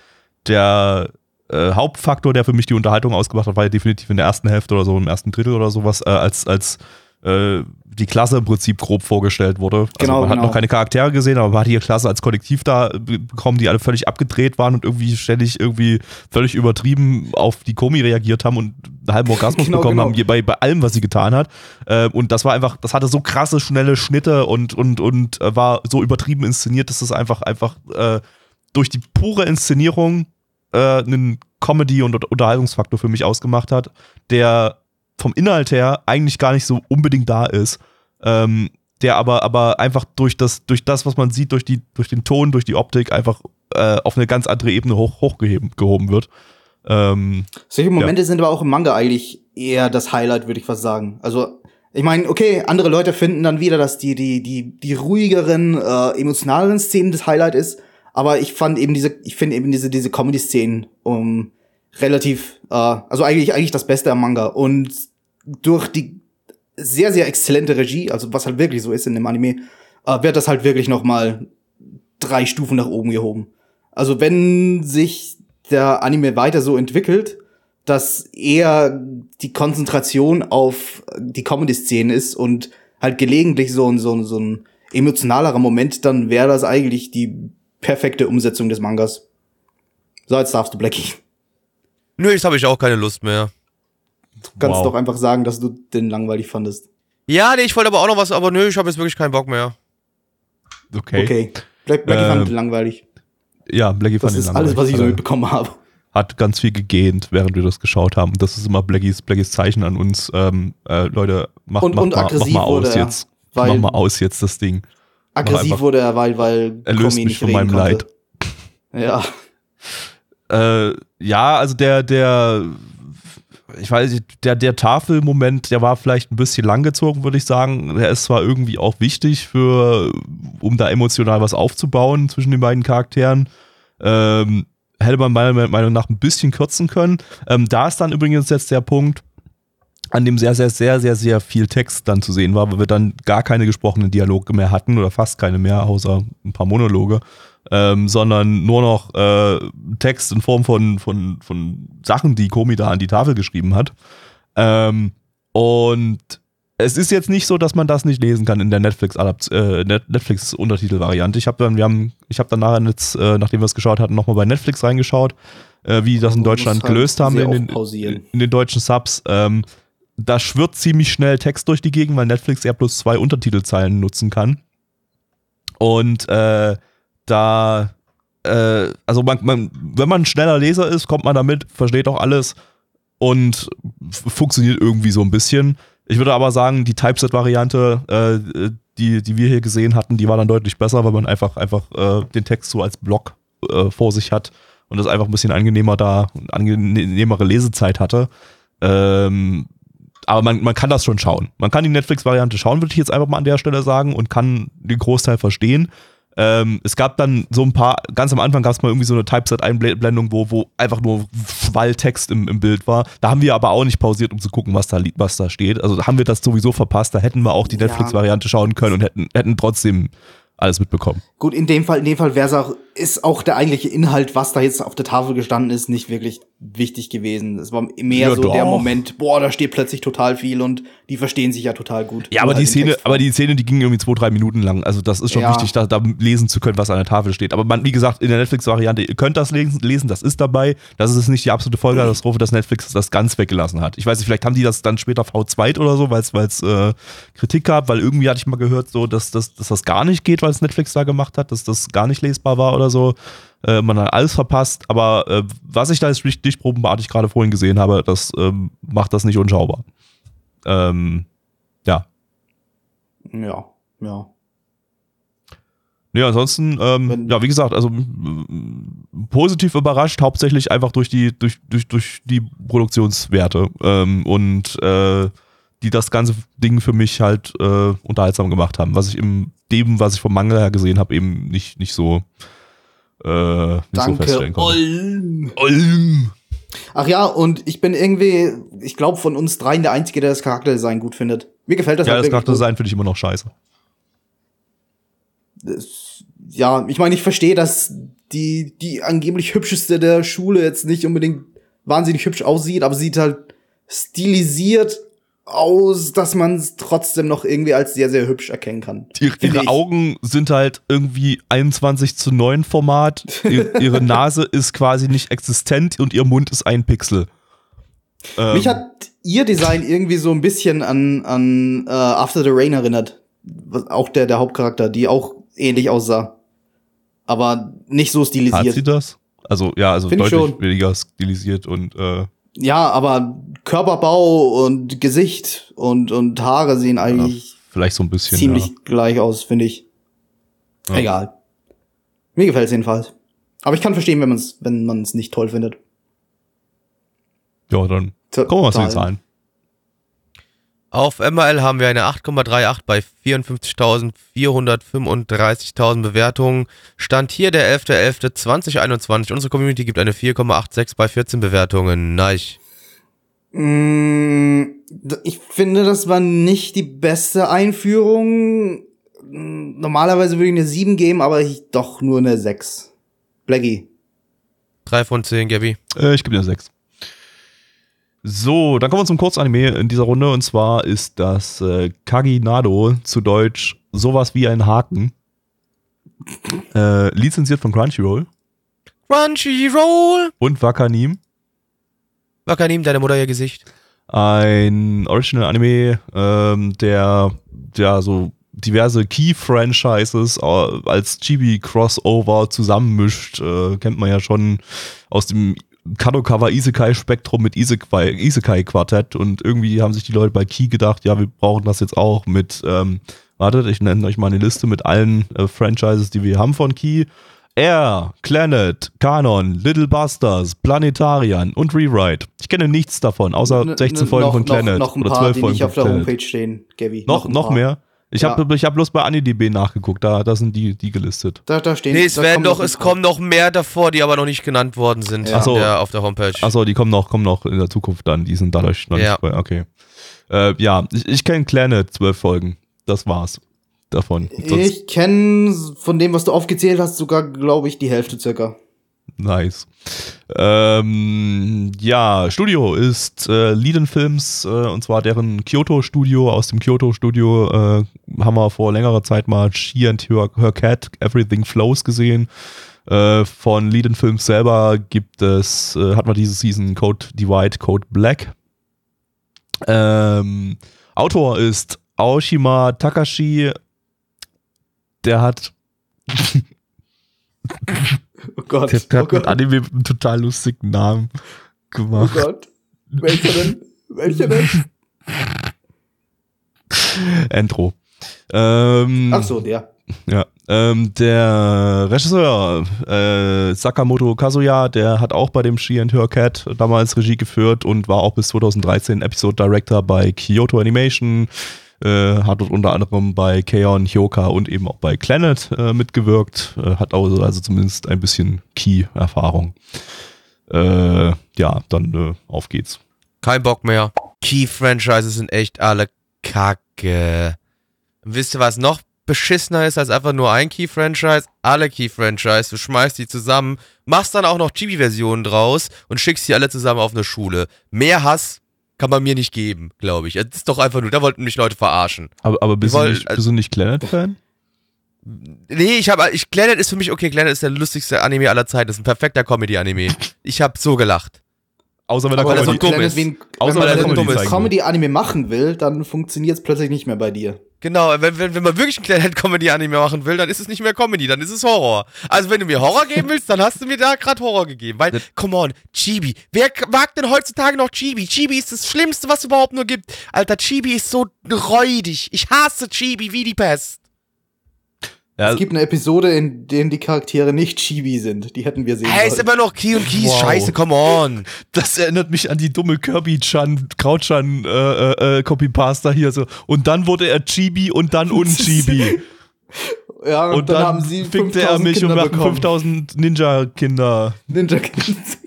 der äh, Hauptfaktor, der für mich die Unterhaltung ausgemacht hat, war ja definitiv in der ersten Hälfte oder so, im ersten Drittel oder sowas, äh, als, als äh, die Klasse im Prinzip grob vorgestellt wurde. Also Genau, man hat genau. noch keine Charaktere gesehen, aber man hat die Klasse als Kollektiv da be- bekommen, die alle völlig abgedreht waren und irgendwie ständig irgendwie völlig übertrieben auf die Komi reagiert haben und einen halben Orgasmus Genau, bekommen genau. haben, bei, bei allem, was sie getan hat. Äh, und das war einfach, das hatte so krasse, schnelle Schnitte und, und, und äh, war so übertrieben inszeniert, dass es einfach, einfach äh, durch die pure Inszenierung äh, einen Comedy- und Unterhaltungsfaktor für mich ausgemacht hat, der vom Inhalt her eigentlich gar nicht so unbedingt da ist. Ähm, der aber, aber einfach durch das, durch das, was man sieht, durch, die, durch den Ton, durch die Optik einfach äh, auf eine ganz andere Ebene hoch, hochgehoben gehoben wird. Ähm, Solche Momente sind aber auch im Manga eigentlich eher das Highlight, würde ich fast sagen. Also, ich meine, okay, andere Leute finden dann wieder, dass die, die, die, die ruhigeren, äh, emotionaleren Szenen das Highlight ist. Aber ich fand eben diese, ich finde eben diese, diese Comedy-Szenen um, relativ, äh, also eigentlich, eigentlich das Beste am Manga. Und durch die sehr, sehr exzellente Regie, also was halt wirklich so ist in dem Anime, äh, wird das halt wirklich noch mal drei Stufen nach oben gehoben. Also wenn sich der Anime weiter so entwickelt, dass eher die Konzentration auf die Comedy-Szene ist und halt gelegentlich so ein, so ein, so ein emotionalerer Moment, dann wäre das eigentlich die perfekte Umsetzung des Mangas. So, jetzt darfst du Blackie. Nö, jetzt habe ich auch keine Lust mehr. Du kannst Wow. doch einfach sagen, dass du den langweilig fandest. Ja, nee, ich wollte aber auch noch was, aber nö, ich habe jetzt wirklich keinen Bock mehr. Okay. Okay. Black, Blackie Ähm, fand den langweilig. Ja, Blackie fand Das den ist alles, was ich so langweilig. mitbekommen habe. Hat ganz viel gegähnt, während wir das geschaut haben. Das ist immer Blackies, Blackies Zeichen an uns. Ähm, äh, Leute, macht, Und- macht, und mal, mach aggressiv mal aus wurde er, jetzt. weil- mach mal aus jetzt das Ding. Aggressiv wurde er, weil, weil Erlöst Komi mich nicht von meinem konnte. Leid. Ja. Äh, ja, also der, der, ich weiß nicht, der, der Tafelmoment, der war vielleicht ein bisschen langgezogen, würde ich sagen. Der ist zwar irgendwie auch wichtig für, um da emotional was aufzubauen zwischen den beiden Charakteren. Ähm, hätte man meiner Meinung nach ein bisschen kürzen können. Ähm, da ist dann übrigens jetzt der Punkt, an dem sehr, sehr, sehr, sehr, sehr viel Text dann zu sehen war, weil wir dann gar keine gesprochenen Dialoge mehr hatten oder fast keine mehr, außer ein paar Monologe, ähm, sondern nur noch äh, Text in Form von, von, von Sachen, die Komi da an die Tafel geschrieben hat. Ähm, und es ist jetzt nicht so, dass man das nicht lesen kann in der Netflix äh, Net Netflix Untertitelvariante. Ich habe dann wir haben ich habe dann nachher jetzt äh, nachdem wir es geschaut hatten nochmal bei Netflix reingeschaut, äh, wie die das in Deutschland halt gelöst haben in den, in den deutschen Subs. Ähm, da schwirrt ziemlich schnell Text durch die Gegend, weil Netflix ja bloß zwei Untertitelzeilen nutzen kann. Und äh, da, äh, also man, man, wenn man ein schneller Leser ist, kommt man damit, versteht auch alles und funktioniert irgendwie so ein bisschen. Ich würde aber sagen, die Typeset-Variante, äh, die, die wir hier gesehen hatten, die war dann deutlich besser, weil man einfach, einfach äh, den Text so als Block äh, vor sich hat und das einfach ein bisschen angenehmer da, angenehmere Lesezeit hatte. Ähm, aber man, man kann das schon schauen. Man kann die Netflix-Variante schauen, würde ich jetzt einfach mal an der Stelle sagen, und kann den Großteil verstehen. Ähm, es gab dann so ein paar, ganz am Anfang gab es mal irgendwie so eine Typeset-Einblendung, wo, wo einfach nur Schwalltext im, im Bild war. Da haben wir aber auch nicht pausiert, um zu gucken, was da, was da steht. Also haben wir das sowieso verpasst. Da hätten wir auch die Ja. Netflix-Variante schauen können und hätten, hätten trotzdem alles mitbekommen. Gut, in dem Fall, in dem Fall wäre es auch, ist auch der eigentliche Inhalt, was da jetzt auf der Tafel gestanden ist, nicht wirklich wichtig gewesen. Es war mehr Ja, so der doch. Moment, boah, da steht plötzlich total viel und die verstehen sich ja total gut. Ja, aber die halt in Szene, aber die Szene, die ging irgendwie zwei, drei Minuten lang. Also das ist schon Ja. wichtig, da, da lesen zu können, was an der Tafel steht. Aber man, wie gesagt, in der Netflix-Variante, ihr könnt das lesen, lesen, das ist dabei. Das ist nicht die absolute Vollkatastrophe, dass Netflix das ganz weggelassen hat. Ich weiß nicht, vielleicht haben die das dann später V2 oder so, weil es äh, Kritik gab, weil irgendwie hatte ich mal gehört, so, dass, dass, dass das gar nicht geht, weil es Netflix da gemacht hat, dass das gar nicht lesbar war oder so. Äh, man hat alles verpasst, aber äh, was ich da jetzt stichprobenartig gerade vorhin gesehen habe, das ähm, macht das nicht unschaubar. Ähm, ja, Ja, ja. Ja, ansonsten, ähm, ja, wie gesagt, also positiv überrascht, hauptsächlich einfach durch die, durch, durch, durch die Produktionswerte ähm, und äh, die das ganze Ding für mich halt äh, unterhaltsam gemacht haben, was ich im dem, was ich vom Manga her gesehen habe, eben nicht, nicht so äh, nicht so Danke, konnte. Olm. Olm. Ach ja, und ich bin irgendwie, ich glaube, von uns dreien der Einzige, der das Charakterdesign gut findet. Mir gefällt das Ja, halt das. Charakterdesign finde ich immer noch scheiße. Das- ja, ich meine, ich verstehe, dass die, die angeblich hübscheste der Schule jetzt nicht unbedingt wahnsinnig hübsch aussieht, aber sieht halt stilisiert aus, dass man es trotzdem noch irgendwie als sehr, sehr hübsch erkennen kann. Die, ihre ich. Augen sind halt irgendwie 21 zu 9 Format. Ihr, ihre Nase ist quasi nicht existent und ihr Mund ist ein Pixel. Ähm, Mich hat ihr Design irgendwie so ein bisschen an, an äh, After the Rain erinnert. Auch der, der Hauptcharakter, die auch ähnlich aussah. Aber nicht so hat sie stilisiert. das? Also, ja, also Find ich deutlich schon. weniger stilisiert und äh, Ja, aber Körperbau und Gesicht und, und Haare sehen eigentlich vielleicht so ein bisschen. ziemlich ja. gleich aus, finde ich. Ja. Egal. Mir gefällt es jedenfalls. Aber ich kann verstehen, wenn man es wenn man's nicht toll findet. Ja, dann kommen wir mal zu den. Zahlen. Auf MRL haben wir eine 8,38 bei 54.435.000 Bewertungen. Stand hier der 11.11.2021. Unsere Community gibt eine 4,86 bei 14 Bewertungen. Nice. Mm, Ich finde, das war nicht die beste Einführung. Mm, Normalerweise würde ich eine 7 geben, aber ich doch nur eine 6. Blackie. 3 von 10, Gabby. Äh, ich gebe dir 6. So, dann kommen wir zum Kurzanime in dieser Runde und zwar ist das äh, Kaginado zu Deutsch sowas wie ein Haken. Äh, lizenziert von Crunchyroll Crunchyroll! und Wakanim. Wakanim, deine Mutter ihr Gesicht. Ein Original Anime, ähm, der ja so diverse Key-Franchises äh, als Chibi-Crossover zusammenmischt. Äh, kennt man ja schon aus dem Kadokawa Isekai-Spektrum mit Isekai- Isekai-Quartett und irgendwie haben sich die Leute bei Key gedacht, ja, wir brauchen das jetzt auch mit, ähm, wartet, ich nenne euch mal eine Liste mit allen äh, Franchises, die wir haben von Key. Air, Planet, Kanon, Little Busters, Planetarian und Rewrite. Ich kenne nichts davon, außer N- 16 n- Folgen noch, von Planet Noch, noch ein oder paar, 12 die Folgen nicht von auf der Planet. Homepage stehen, Gabi. Noch, noch paar. mehr? Ich Ja. habe ich hab bloß bei AniDB nachgeguckt, da, da sind die, die gelistet. Da, da stehen Nee, es da werden kommen doch, noch es kommen noch mehr davor, die aber noch nicht genannt worden sind Ja. So. der, auf der Homepage. Achso, die kommen noch, kommen noch in der Zukunft dann, die sind dadurch noch Ja. nicht bei, okay. Äh, ja, ich, ich kenne Planet, 12 Folgen. Das war's davon. Sonst, Ich kenne von dem, was du aufgezählt hast, sogar, glaube ich, die Hälfte circa. Nice. Ähm, ja, Studio ist äh, Liden Films, äh, und zwar deren Kyoto-Studio. Aus dem Kyoto-Studio äh, haben wir vor längerer Zeit mal She and Her, Her Cat, Everything Flows gesehen. Äh, von Liden Films selber gibt es, äh, hat man diese Season Code Divide, Code Black. Ähm, Autor ist Aoshima Takashi. Der hat *laughs* Oh Gott. Der, der oh hat mit Gott. Anime einen total lustigen Namen Oh gemacht. Gott. Welcher denn? Welcher denn? Entro. Ähm, Ach so, der. Ja. Ähm, der Regisseur äh, Sakamoto Kazuya, der hat auch bei dem She and Her Cat damals Regie geführt und war auch bis 2013 Episode Director bei Kyoto Animation. Äh, hat dort unter anderem bei Keon, Hyoka und eben auch bei Planet äh, mitgewirkt. Äh, hat also, also zumindest ein bisschen Key-Erfahrung. Ja, dann auf geht's. Kein Bock mehr. Key-Franchises sind echt alle kacke. Wisst ihr, was noch beschissener ist als einfach nur ein Key-Franchise? Alle Key-Franchise. Du schmeißt die zusammen, machst dann auch noch Chibi-Versionen draus und schickst die alle zusammen auf eine Schule. Mehr Hass kann man mir nicht geben, glaube ich. Das ist doch einfach nur, da wollten mich Leute verarschen. Aber, aber bist, Wir du wollen- nicht, bist du nicht Planet-Fan? Nee, ich habe, ich, Planet ist für mich, okay, Planet ist der lustigste Anime aller Zeiten. Das ist ein perfekter Comedy-Anime. Ich habe so gelacht. Außer wenn er Comedy ist dumm ist. Außer wenn man er einen Comedy. Comedy-Anime machen will, dann funktioniert es plötzlich nicht mehr bei dir. Genau, wenn, wenn, wenn man wirklich ein Planet-Comedy-Anime machen will, dann ist es nicht mehr Comedy, dann ist es Horror. Also wenn du mir Horror geben willst, dann hast du mir da gerade Horror gegeben. Weil, come on, Chibi. Wer mag denn heutzutage noch Chibi? Chibi ist das Schlimmste, was es überhaupt nur gibt. Alter, Chibi ist so räudig. Ich hasse Chibi wie die Pest. Ja, Es gibt eine Episode, in der die Charaktere nicht Chibi sind. Die hätten wir sehen Hey, ist immer noch Key und Keys. Wow. Scheiße, come on. Das erinnert mich an die dumme Kirby-Chan, Krautchan äh, äh, äh, Copy-Pasta hier so. Und dann wurde er Chibi und dann *laughs* Unchibi. Ja, und, und dann, dann, haben sie fickte er 5000 mich Kinder und bekommen. 5000 Ninja-Kinder. Ninja Kids.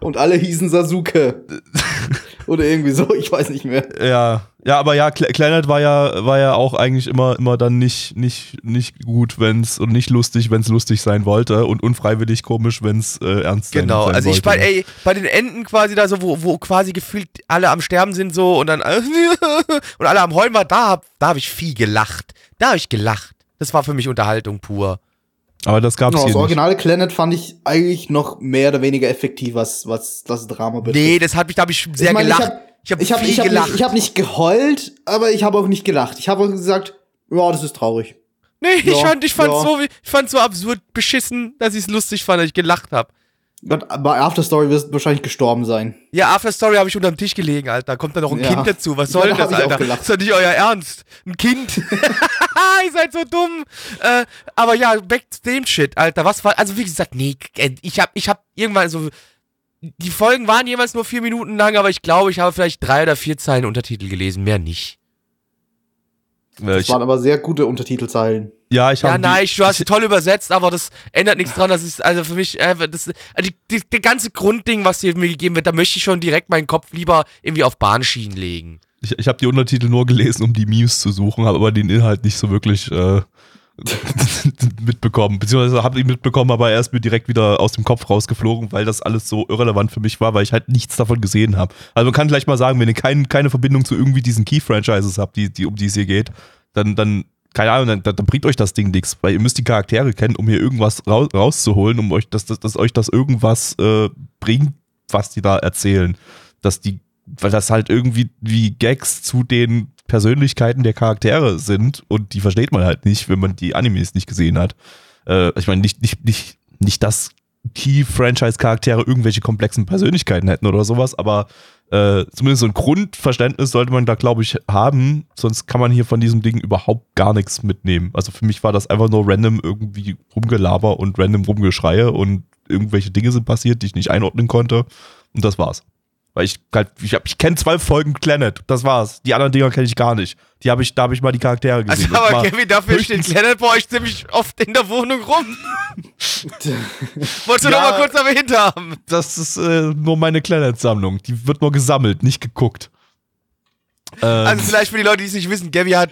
Und alle hießen Sasuke. *laughs* Oder irgendwie so, ich weiß nicht mehr. Ja, ja, aber ja, Cl Planet war ja, war ja auch eigentlich immer, immer dann nicht, nicht, nicht gut, wenn's und nicht lustig, wenn's lustig sein wollte und unfreiwillig komisch, wenn's äh, ernst sein, Genau, sein also ich wollte. bei, ey, bei den Enden quasi da so, wo, wo quasi gefühlt alle am Sterben sind so und dann *laughs* und alle am Heulen war, da hab, da hab ich viel gelacht. Da hab ich gelacht. Das war für mich Unterhaltung pur. Aber das gab's Genau, hier das nicht. originale Planet fand ich eigentlich noch mehr oder weniger effektiv, was, was das Drama betrifft. Nee, das hat mich, da hab ich sehr ich meine, gelacht. Ich habe ich hab ich hab, ich hab gelacht. Nicht, ich hab nicht geheult, aber ich habe auch nicht gelacht. Ich habe auch gesagt, ja, das ist traurig. nee, ich Ja, fand, ich fand ja. so, ich fand so absurd beschissen, dass ich es lustig fand, dass ich gelacht hab. Gott, Bei Afterstory wirst du wahrscheinlich gestorben sein. Ja, After Story habe ich unterm Tisch gelegen, Alter. Da kommt da noch ein Ja. Kind dazu. Was *laughs* Ja, soll da denn das, hab ich auch Alter? ist doch nicht euer Ernst. Ein Kind. *laughs* Ihr seid so dumm. Äh, aber ja, back to dem Shit, Alter. Was war, also wie gesagt, nee, äh, ich hab, ich hab irgendwann so, die Folgen waren jeweils nur vier Minuten lang, aber ich glaube, ich habe vielleicht drei oder vier Zeilen Untertitel gelesen, mehr nicht. Äh, Das ich, waren aber sehr gute Untertitelzeilen. Ja, ich Ja, habe nein, du hast sie toll übersetzt, aber das ändert nichts dran. Das ist also für mich, äh, das, also die, die, die ganze Grundding, was hier mir gegeben wird, da möchte ich schon direkt meinen Kopf lieber irgendwie auf Bahnschienen legen. Ich, ich habe die Untertitel nur gelesen, um die Memes zu suchen, habe aber den Inhalt nicht so wirklich äh, *laughs* mitbekommen. Beziehungsweise habe ich mitbekommen, aber er ist mir direkt wieder aus dem Kopf rausgeflogen, weil das alles so irrelevant für mich war, weil ich halt nichts davon gesehen habe. Also man kann gleich mal sagen, wenn ihr kein, keine Verbindung zu irgendwie diesen Key-Franchises habt, die, die, um die es hier geht, dann, dann keine Ahnung, dann, dann bringt euch das Ding nichts, weil ihr müsst die Charaktere kennen, um hier irgendwas raus, rauszuholen, um euch, dass, dass, dass euch das irgendwas äh, bringt, was die da erzählen. Dass die, weil das halt irgendwie wie Gags zu den Persönlichkeiten der Charaktere sind und die versteht man halt nicht, wenn man die Animes nicht gesehen hat. Äh, ich meine, nicht, nicht, nicht, nicht, dass Key-Franchise-Charaktere irgendwelche komplexen Persönlichkeiten hätten oder sowas, aber äh, zumindest so ein Grundverständnis sollte man da, glaube ich, haben, sonst kann man hier von diesem Ding überhaupt gar nichts mitnehmen. Also für mich war das einfach nur random irgendwie Rumgelaber und random Rumgeschreie und irgendwelche Dinge sind passiert, die ich nicht einordnen konnte und das war's. Weil ich halt, ich, hab- ich kenne zwölf Folgen Planet, das war's. Die anderen Dinger kenne ich gar nicht. Die habe ich, da habe ich mal die Charaktere gesehen. Also, aber Kevin, dafür steht Planet bei euch ziemlich oft in der Wohnung rum. *laughs* Wolltest du Ja. noch mal kurz erwähnt haben? Das ist äh, nur meine Planet-Sammlung. Die wird nur gesammelt, nicht geguckt. Ähm, Also vielleicht für die Leute, die es nicht wissen, Gabby hat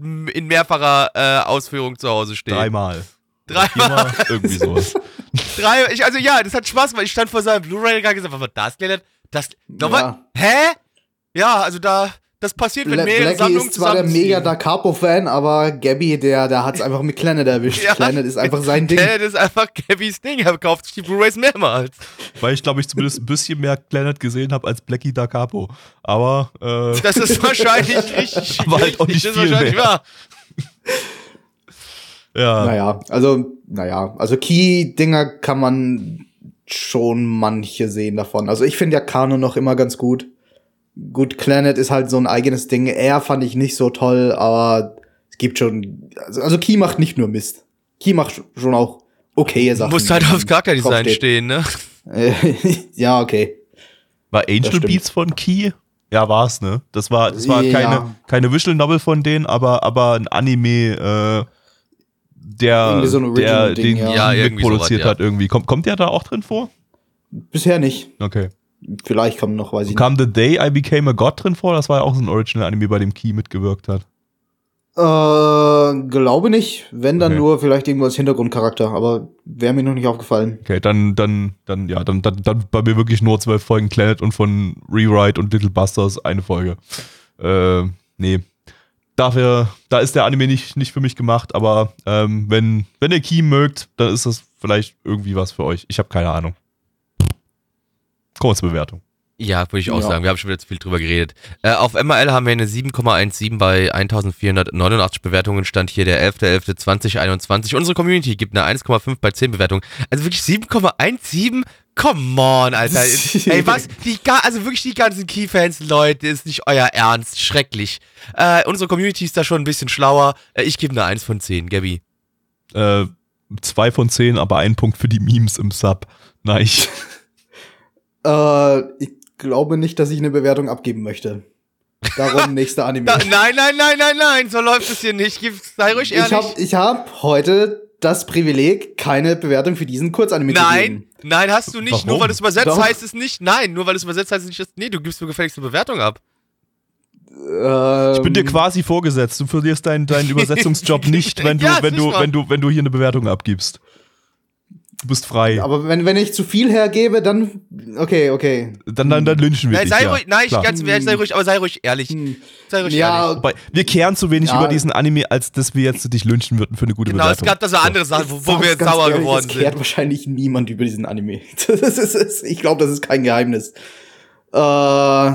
m- in mehrfacher äh, Ausführung zu Hause stehen. dreimal. Dreimal. Immer irgendwie sowas. *laughs* Drei, ich, also ja, das hat Spaß gemacht. Ich stand vor seinem Blu-ray-Regal und gesagt, was war das, Leonard? Das, nochmal, Ja. hä? Ja, also da, das passiert, wenn Bla mehrere Blackie Sammlungen ist zwar der mega Da Capo-Fan, aber Gabby, der, der hat's einfach mit Planet erwischt. *laughs* Ja. Planet ist einfach sein Ding. Planet ist einfach Gabbys Ding. Er kauft sich die Blu-rays mehrmals. Weil ich glaube, ich zumindest ein bisschen mehr Planet gesehen habe als Blackie da Capo. Aber äh, Das ist wahrscheinlich *laughs* richtig. Aber halt auch nicht das ist viel wahrscheinlich mehr. wahr. ja. Naja, also, naja, also Key-Dinger kann man schon manche sehen davon. Also ich finde ja Kano noch immer ganz gut. Gut, Planet ist halt so ein eigenes Ding. Er fand ich nicht so toll, aber es gibt schon, also, also Key macht nicht nur Mist. Key macht schon auch okaye Du Sachen. musst halt aufs Charakterdesign stehen, ne? *laughs* Ja, okay. War Angel. Beats von Key? Ja, war's, ne? Das war, das war Ja. keine, keine Visual Novel von denen, aber, aber ein Anime, äh, der, so ein der den ja. Ja, mitproduziert sowas, ja. hat irgendwie. Kommt, kommt der da auch drin vor? Bisher nicht. Okay. Vielleicht kommen noch, weiß ich Kam The Day I Became a God drin vor? Das war ja auch so ein Original-Anime, bei dem Key mitgewirkt hat. nicht. Äh, glaube nicht. Wenn, dann Okay. nur vielleicht irgendwo als Hintergrundcharakter. Aber wäre mir noch nicht aufgefallen. Okay, dann, dann, dann, ja, dann, dann, dann bei mir wirklich nur zwölf Folgen Planet und von Rewrite und Little Busters eine Folge. Äh, nee. Dafür, da ist der Anime nicht, nicht für mich gemacht, aber ähm, wenn, wenn ihr Key mögt, dann ist das vielleicht irgendwie was für euch. Ich habe keine Ahnung. Kurze Bewertung. Ja, würde ich auch Ja. sagen. Wir haben schon wieder zu viel drüber geredet. Äh, auf MRL haben wir eine 7,17 bei 1489 Bewertungen. Stand hier der 11.11.2021. Unsere Community gibt eine 1,5 bei 10 Bewertungen. Also wirklich 7,17? Come on, Alter. *laughs* Ey, was? Die, also wirklich die ganzen Key-Fans, Leute, ist nicht euer Ernst. Schrecklich. Äh, unsere Community ist da schon ein bisschen schlauer. Äh, ich gebe eine 1 von 10, Gabby. Äh, zwei von zehn, aber ein Punkt für die Memes im Sub. Nein. *laughs* Äh, ich glaube nicht, dass ich eine Bewertung abgeben möchte. Darum *laughs* nächster Anime. Nein, nein, nein, nein, nein, so läuft es hier nicht. Sei ruhig ich ehrlich. habe ich hab heute das Privileg, keine Bewertung für diesen Kurzanime zu Nein, geben. nein, hast du nicht. Warum? Nur weil es übersetzt Doch. heißt es nicht. Nein, nur weil es übersetzt heißt es nicht. dass- Nee, du gibst mir gefälligst eine Bewertung ab. Ähm, Ich bin dir quasi vorgesetzt. Du verlierst deinen, deinen *laughs* Übersetzungsjob nicht, wenn du, Ja, wenn du, wenn du, wenn du hier eine Bewertung abgibst. Du bist frei. Aber wenn, wenn ich zu viel hergebe, dann. Okay, okay. Dann, dann, dann lynchen wir Nein, dich. sei ja. ruhig, nein, ich Klar. ganz ehrlich, sei ruhig, aber sei ruhig ehrlich. Hm. Sei ruhig ehrlich. Ja, Wobei, wir kehren zu wenig Ja. über diesen Anime, als dass wir jetzt dich lynchen würden für eine gute Genau, es Bewertung. gab da so andere Sachen, wo, wo wir jetzt sauer ehrlich, geworden Es kehrt sind. wahrscheinlich niemand über diesen Anime. *laughs* Das ist, ist, ich glaube, das ist kein Geheimnis. Äh,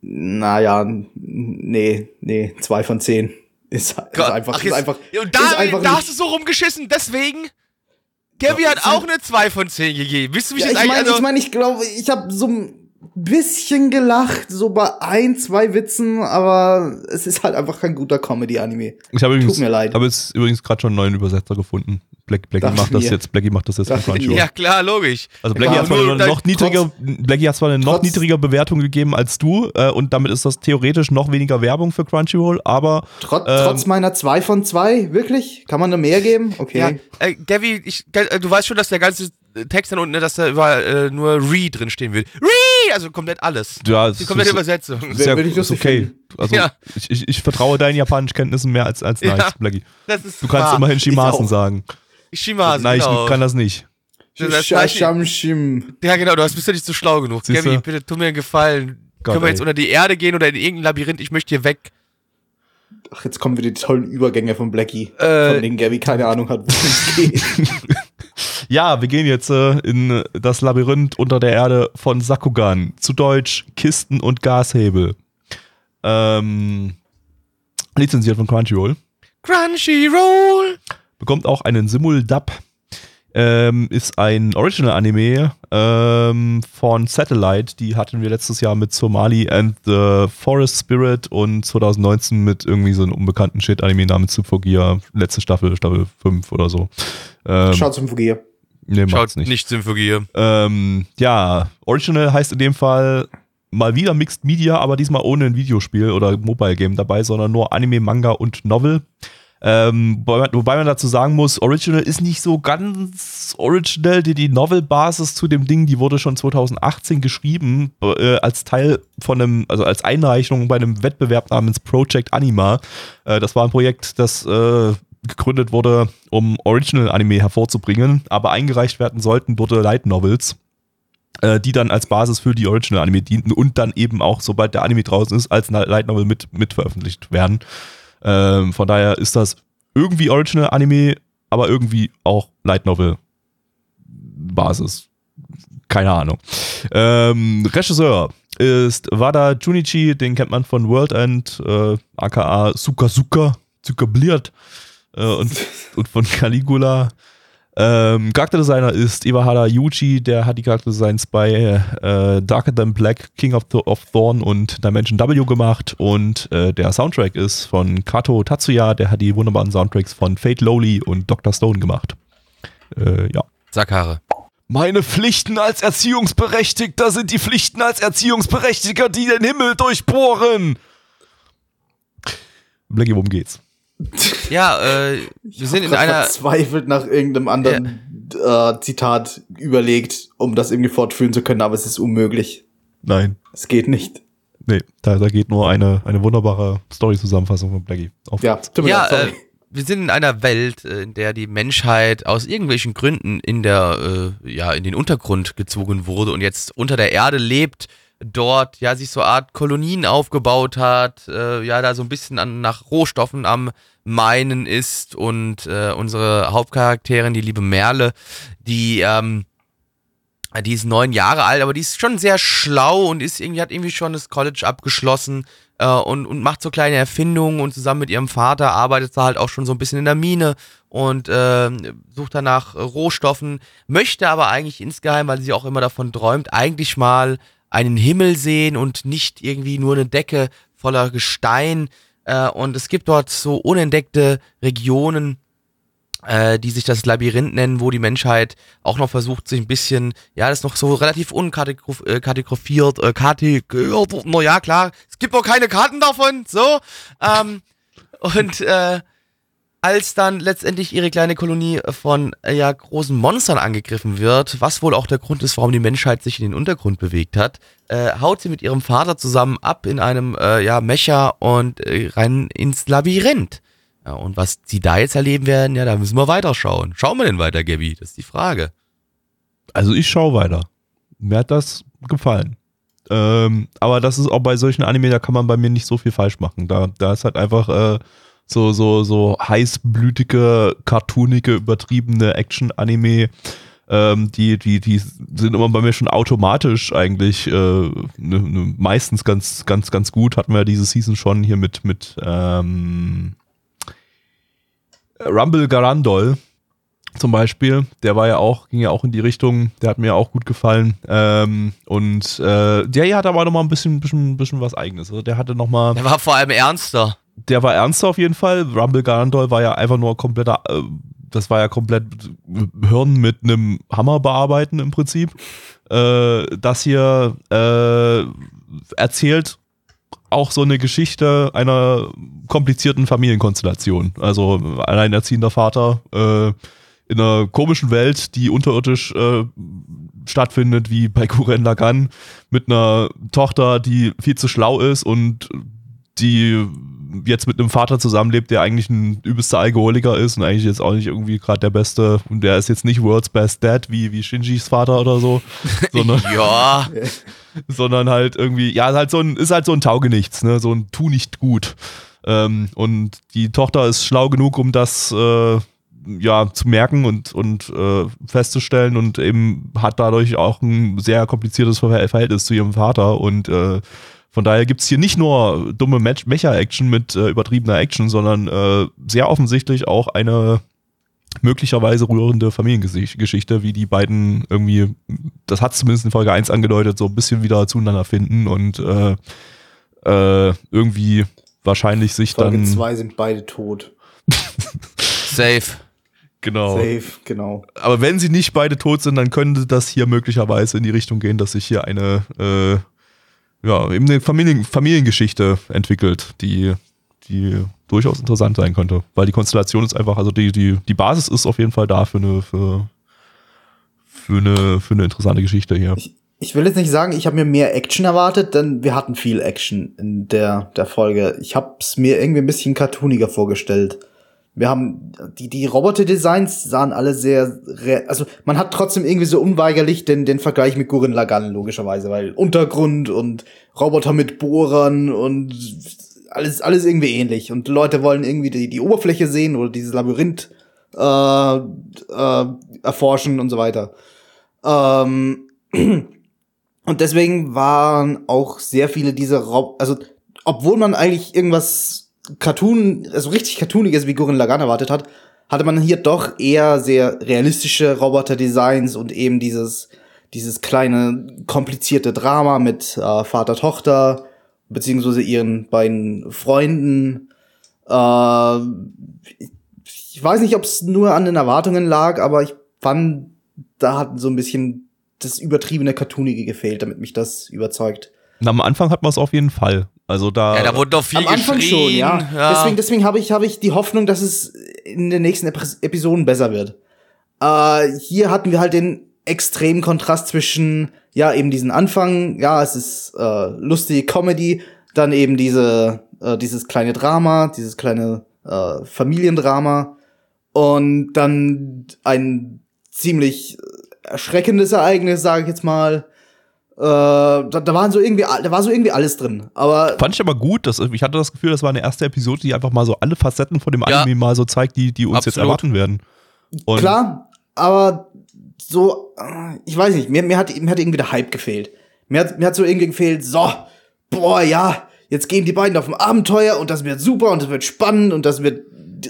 naja, nee, nee, zwei von zehn. Ist, ist einfach, ach, ist jetzt- einfach. Und da, ist einfach da hast du so rumgeschissen, deswegen. Gabby hat auch eine 2 von 10 gegeben. Wisst du, wie ich Ja, das ich eigentlich. meine, also, ich, mein, ich glaube, ich habe so ein bisschen gelacht, so bei ein, zwei Witzen, aber es ist halt einfach kein guter Comedy-Anime. Ich habe übrigens, Tut mir leid. habe jetzt übrigens gerade schon einen neuen Übersetzer gefunden. Black, Blackie macht das mir. jetzt, Blackie macht das jetzt von Dachte Crunchyroll. ja, klar, logisch. Also Blackie Ja, hat zwar eine noch niedriger, Blackie hat zwar eine noch trotz- niedriger Bewertung gegeben als du äh, und damit ist das theoretisch noch weniger Werbung für Crunchyroll, aber Trot, Ähm. trotz meiner zwei von zwei, wirklich? Kann man da mehr geben? Okay. Ja, äh, Gabby, ich, äh, du weißt schon, dass der ganze Text dann unten, ne, dass da überall äh, nur Re drin stehen will. Re! Also komplett alles. Ja, Die komplette Übersetzung. ist ja, ist okay. finden. Also Ja. ich, ich, ich vertraue deinen Japanischkenntnissen mehr als, als Ja. nice, Blackie. Das ist Du kannst wahr. immerhin Shimasen sagen. Shimasen, Nein, genau. ich kann das nicht. Das Sha- heißt- Sham Shim. Ja, genau, du hast- bist ja nicht so schlau genug. Siehste? Gabby, bitte tu mir einen Gefallen. Gott, Können wir jetzt ey. unter die Erde gehen oder in irgendein Labyrinth? Ich möchte hier weg. Ach, jetzt kommen wieder die tollen Übergänge von Blackie. Äh. von denen Gabby keine Ahnung hat, worum es geht. *laughs* *laughs* Ja, wir gehen jetzt äh, in das Labyrinth unter der Erde von Sakugan. Zu Deutsch Kisten und Gashebel. Ähm, lizenziert von Crunchyroll. Crunchyroll! bekommt auch einen Simul-Dub. Ähm, ist ein Original-Anime ähm, von Satellite. Die hatten wir letztes Jahr mit Somali and the Forest Spirit und 2019 mit irgendwie so einem unbekannten Shit-Anime namens Symphogia. Letzte Staffel, Staffel 5 oder so. Ähm, Schaut zum Fugier. Nee, Schaut nicht. nicht Symphogie. Ähm, ja, Original heißt in dem Fall mal wieder Mixed Media, aber diesmal ohne ein Videospiel oder Mobile Game dabei, sondern nur Anime, Manga und Novel. Ähm, wobei man- wobei man dazu sagen muss, Original ist nicht so ganz original. Die, die Novel-Basis zu dem Ding, die wurde schon 2018 geschrieben, äh, als Teil von einem, also als Einreichung bei einem Wettbewerb namens Project Anima. Äh, das war ein Projekt, das äh, gegründet wurde, um Original-Anime hervorzubringen, aber eingereicht werden sollten wurde Light Novels äh, die dann als Basis für die Original Anime dienten und dann eben auch, sobald der Anime draußen ist, als Light Novel mit, mit veröffentlicht werden. Ähm, von daher ist das irgendwie Original Anime, aber irgendwie auch Light Novel Basis. Keine Ahnung. Ähm, Regisseur ist Wada Junichi, den kennt man von World End, äh, aka Suka Suka, Suka Bliert äh, und, und von Caligula. Ähm, Charakterdesigner ist Iwahara Yuji, der hat die Charakterdesigns bei äh, Darker Than Black, King of, Th of Thorn und Dimension W gemacht und äh, der Soundtrack ist von Kato Tatsuya, der hat die wunderbaren Soundtracks von Fate Lowly und Dr. Stone gemacht. Äh, ja. Sackhaare. Meine Pflichten als Erziehungsberechtigter sind die Pflichten als Erziehungsberechtigter, die den Himmel durchbohren. Blackie, worum geht's? Ja, äh, wir sind in einer. verzweifelt nach irgendeinem anderen äh, Zitat überlegt, um das irgendwie fortführen zu können, aber es ist unmöglich. Nein. Es geht nicht. Nee, da, da geht nur eine, eine wunderbare Story-Zusammenfassung von Blackie. Auf Ja, tut mir Ja, leid, sorry. äh, wir sind in einer Welt, äh, in der die Menschheit aus irgendwelchen Gründen in der, äh, ja, in den Untergrund gezogen wurde und jetzt unter der Erde lebt, dort ja sich so Art Kolonien aufgebaut hat, äh, ja da so ein bisschen an, nach Rohstoffen am Meinen ist und äh, unsere Hauptcharakterin, die liebe Merle, die ähm, die ist neun Jahre alt, aber die ist schon sehr schlau und ist irgendwie, hat irgendwie schon das College abgeschlossen äh, und, und macht so kleine Erfindungen und zusammen mit ihrem Vater arbeitet sie halt auch schon so ein bisschen in der Mine und äh, sucht danach Rohstoffen, möchte aber eigentlich insgeheim, weil sie auch immer davon träumt, eigentlich mal einen Himmel sehen und nicht irgendwie nur eine Decke voller Gestein. Äh, und es gibt dort so unentdeckte Regionen, äh, die sich das Labyrinth nennen, wo die Menschheit auch noch versucht, sich ein bisschen, ja, das ist noch so relativ unkategorifiert, äh, kategoriert, na ja, klar, es gibt noch keine Karten davon, so, ähm, und, äh, als dann letztendlich ihre kleine Kolonie von äh, ja, großen Monstern angegriffen wird, was wohl auch der Grund ist, warum die Menschheit sich in den Untergrund bewegt hat, äh, haut sie mit ihrem Vater zusammen ab in einem äh, ja, Mecher und äh, rein ins Labyrinth. Ja, und was sie da jetzt erleben werden, ja, da müssen wir weiterschauen. Schauen wir denn weiter, Gabby? Das ist die Frage. Also ich schaue weiter. Mir hat das gefallen. Ähm, aber das ist auch bei solchen Anime, da kann man bei mir nicht so viel falsch machen. Da, da ist halt einfach äh, so, so, so heißblütige, cartoonige, übertriebene Action-Anime. Ähm, die, die, die sind immer bei mir schon automatisch eigentlich äh, ne, ne, meistens ganz, ganz, ganz gut. Hatten wir ja diese Season schon hier mit, mit ähm, Rumble Garandol zum Beispiel, der war ja auch, ging ja auch in die Richtung, der hat mir auch gut gefallen. Ähm, und äh, der hier hat aber nochmal ein bisschen, bisschen, bisschen was eigenes. Also der hatte nochmal, Der war vor allem ernster. Der war ernster auf jeden Fall. Rumble Garandol war ja einfach nur kompletter, äh, das war ja komplett Hirn mit einem Hammer bearbeiten im Prinzip. Äh, das hier äh, erzählt auch so eine Geschichte einer komplizierten Familienkonstellation. Also alleinerziehender Vater, äh, in einer komischen Welt, die unterirdisch äh, stattfindet, wie bei Kuren Lagan, mit einer Tochter, die viel zu schlau ist und die jetzt mit einem Vater zusammenlebt, der eigentlich ein übelster Alkoholiker ist und eigentlich jetzt auch nicht irgendwie gerade der beste und der ist jetzt nicht World's Best Dad wie, wie Shinjis Vater oder so, *laughs* sondern, Ja, *laughs* sondern halt irgendwie, ja, ist halt so ein, ist halt so ein Taugenichts, ne, so ein Tu nicht gut. Ähm, und die Tochter ist schlau genug, um das äh, ja zu merken und, und äh, festzustellen und eben hat dadurch auch ein sehr kompliziertes Ver- Verhältnis zu ihrem Vater und äh, von daher gibt es hier nicht nur dumme Mecha-Action mit äh, übertriebener Action, sondern äh, sehr offensichtlich auch eine möglicherweise rührende Familiengeschichte, wie die beiden irgendwie, das hat zumindest in Folge 1 angedeutet, so ein bisschen wieder zueinander finden und äh, äh, irgendwie wahrscheinlich sich Folge dann 2 sind beide tot. *laughs* safe. genau. Safe, genau. Aber wenn sie nicht beide tot sind, dann könnte das hier möglicherweise in die Richtung gehen, dass sich hier eine äh, ja, eben eine Familien Familiengeschichte entwickelt, die, die durchaus interessant sein könnte. Weil die Konstellation ist einfach, also die, die, die Basis ist auf jeden Fall da für eine, für, für eine, für eine interessante Geschichte hier. Ich will jetzt nicht sagen, ich habe mir mehr Action erwartet, denn wir hatten viel Action in der, der Folge. Ich habe es mir irgendwie ein bisschen cartooniger vorgestellt. Wir haben die, die Roboter-Designs sahen alle sehr, also man hat trotzdem irgendwie so unweigerlich den, den Vergleich mit Gurren Lagann, logischerweise, weil Untergrund und Roboter mit Bohrern und alles, alles irgendwie ähnlich. Und Leute wollen irgendwie die, die Oberfläche sehen oder dieses Labyrinth äh, äh, erforschen und so weiter. Ähm, *clears throat* und deswegen waren auch sehr viele dieser Rob also obwohl man eigentlich irgendwas Cartoon, also richtig Cartooniges wie Gurren Lagann erwartet hat, hatte man hier doch eher sehr realistische Roboter-Designs und eben dieses, dieses kleine komplizierte Drama mit äh, Vater-Tochter, beziehungsweise ihren beiden Freunden. Äh, ich weiß nicht, ob es nur an den Erwartungen lag, aber ich fand, da hat so ein bisschen das übertriebene Cartoonige gefehlt, damit mich das überzeugt. Und am Anfang hat man es auf jeden Fall. Also da, Ja, da wurde doch viel Am Anfang geschrien. schon, ja. Deswegen, deswegen habe ich, habe ich die Hoffnung, dass es in den nächsten Epis- Episoden besser wird. Äh, hier hatten wir halt den extremen Kontrast zwischen, ja, eben diesen Anfang, ja, es ist äh, lustige Comedy, dann eben diese, äh, dieses kleine Drama, dieses kleine äh, Familiendrama und dann ein ziemlich erschreckendes Ereignis, sage ich jetzt mal. Äh, da, da waren so irgendwie, da war so irgendwie alles drin. Aber Fand ich aber gut, dass, ich hatte das Gefühl, das war eine erste Episode, die einfach mal so alle Facetten von dem Ja. Anime mal so zeigt, die, die uns jetzt Absolut. erwarten werden. Und Klar, aber so, äh, ich weiß nicht, mir, mir, hat, mir hat irgendwie der Hype gefehlt. Mir hat, mir hat so irgendwie gefehlt, so, boah, ja, jetzt gehen die beiden auf ein Abenteuer und das wird super und das wird spannend und das wird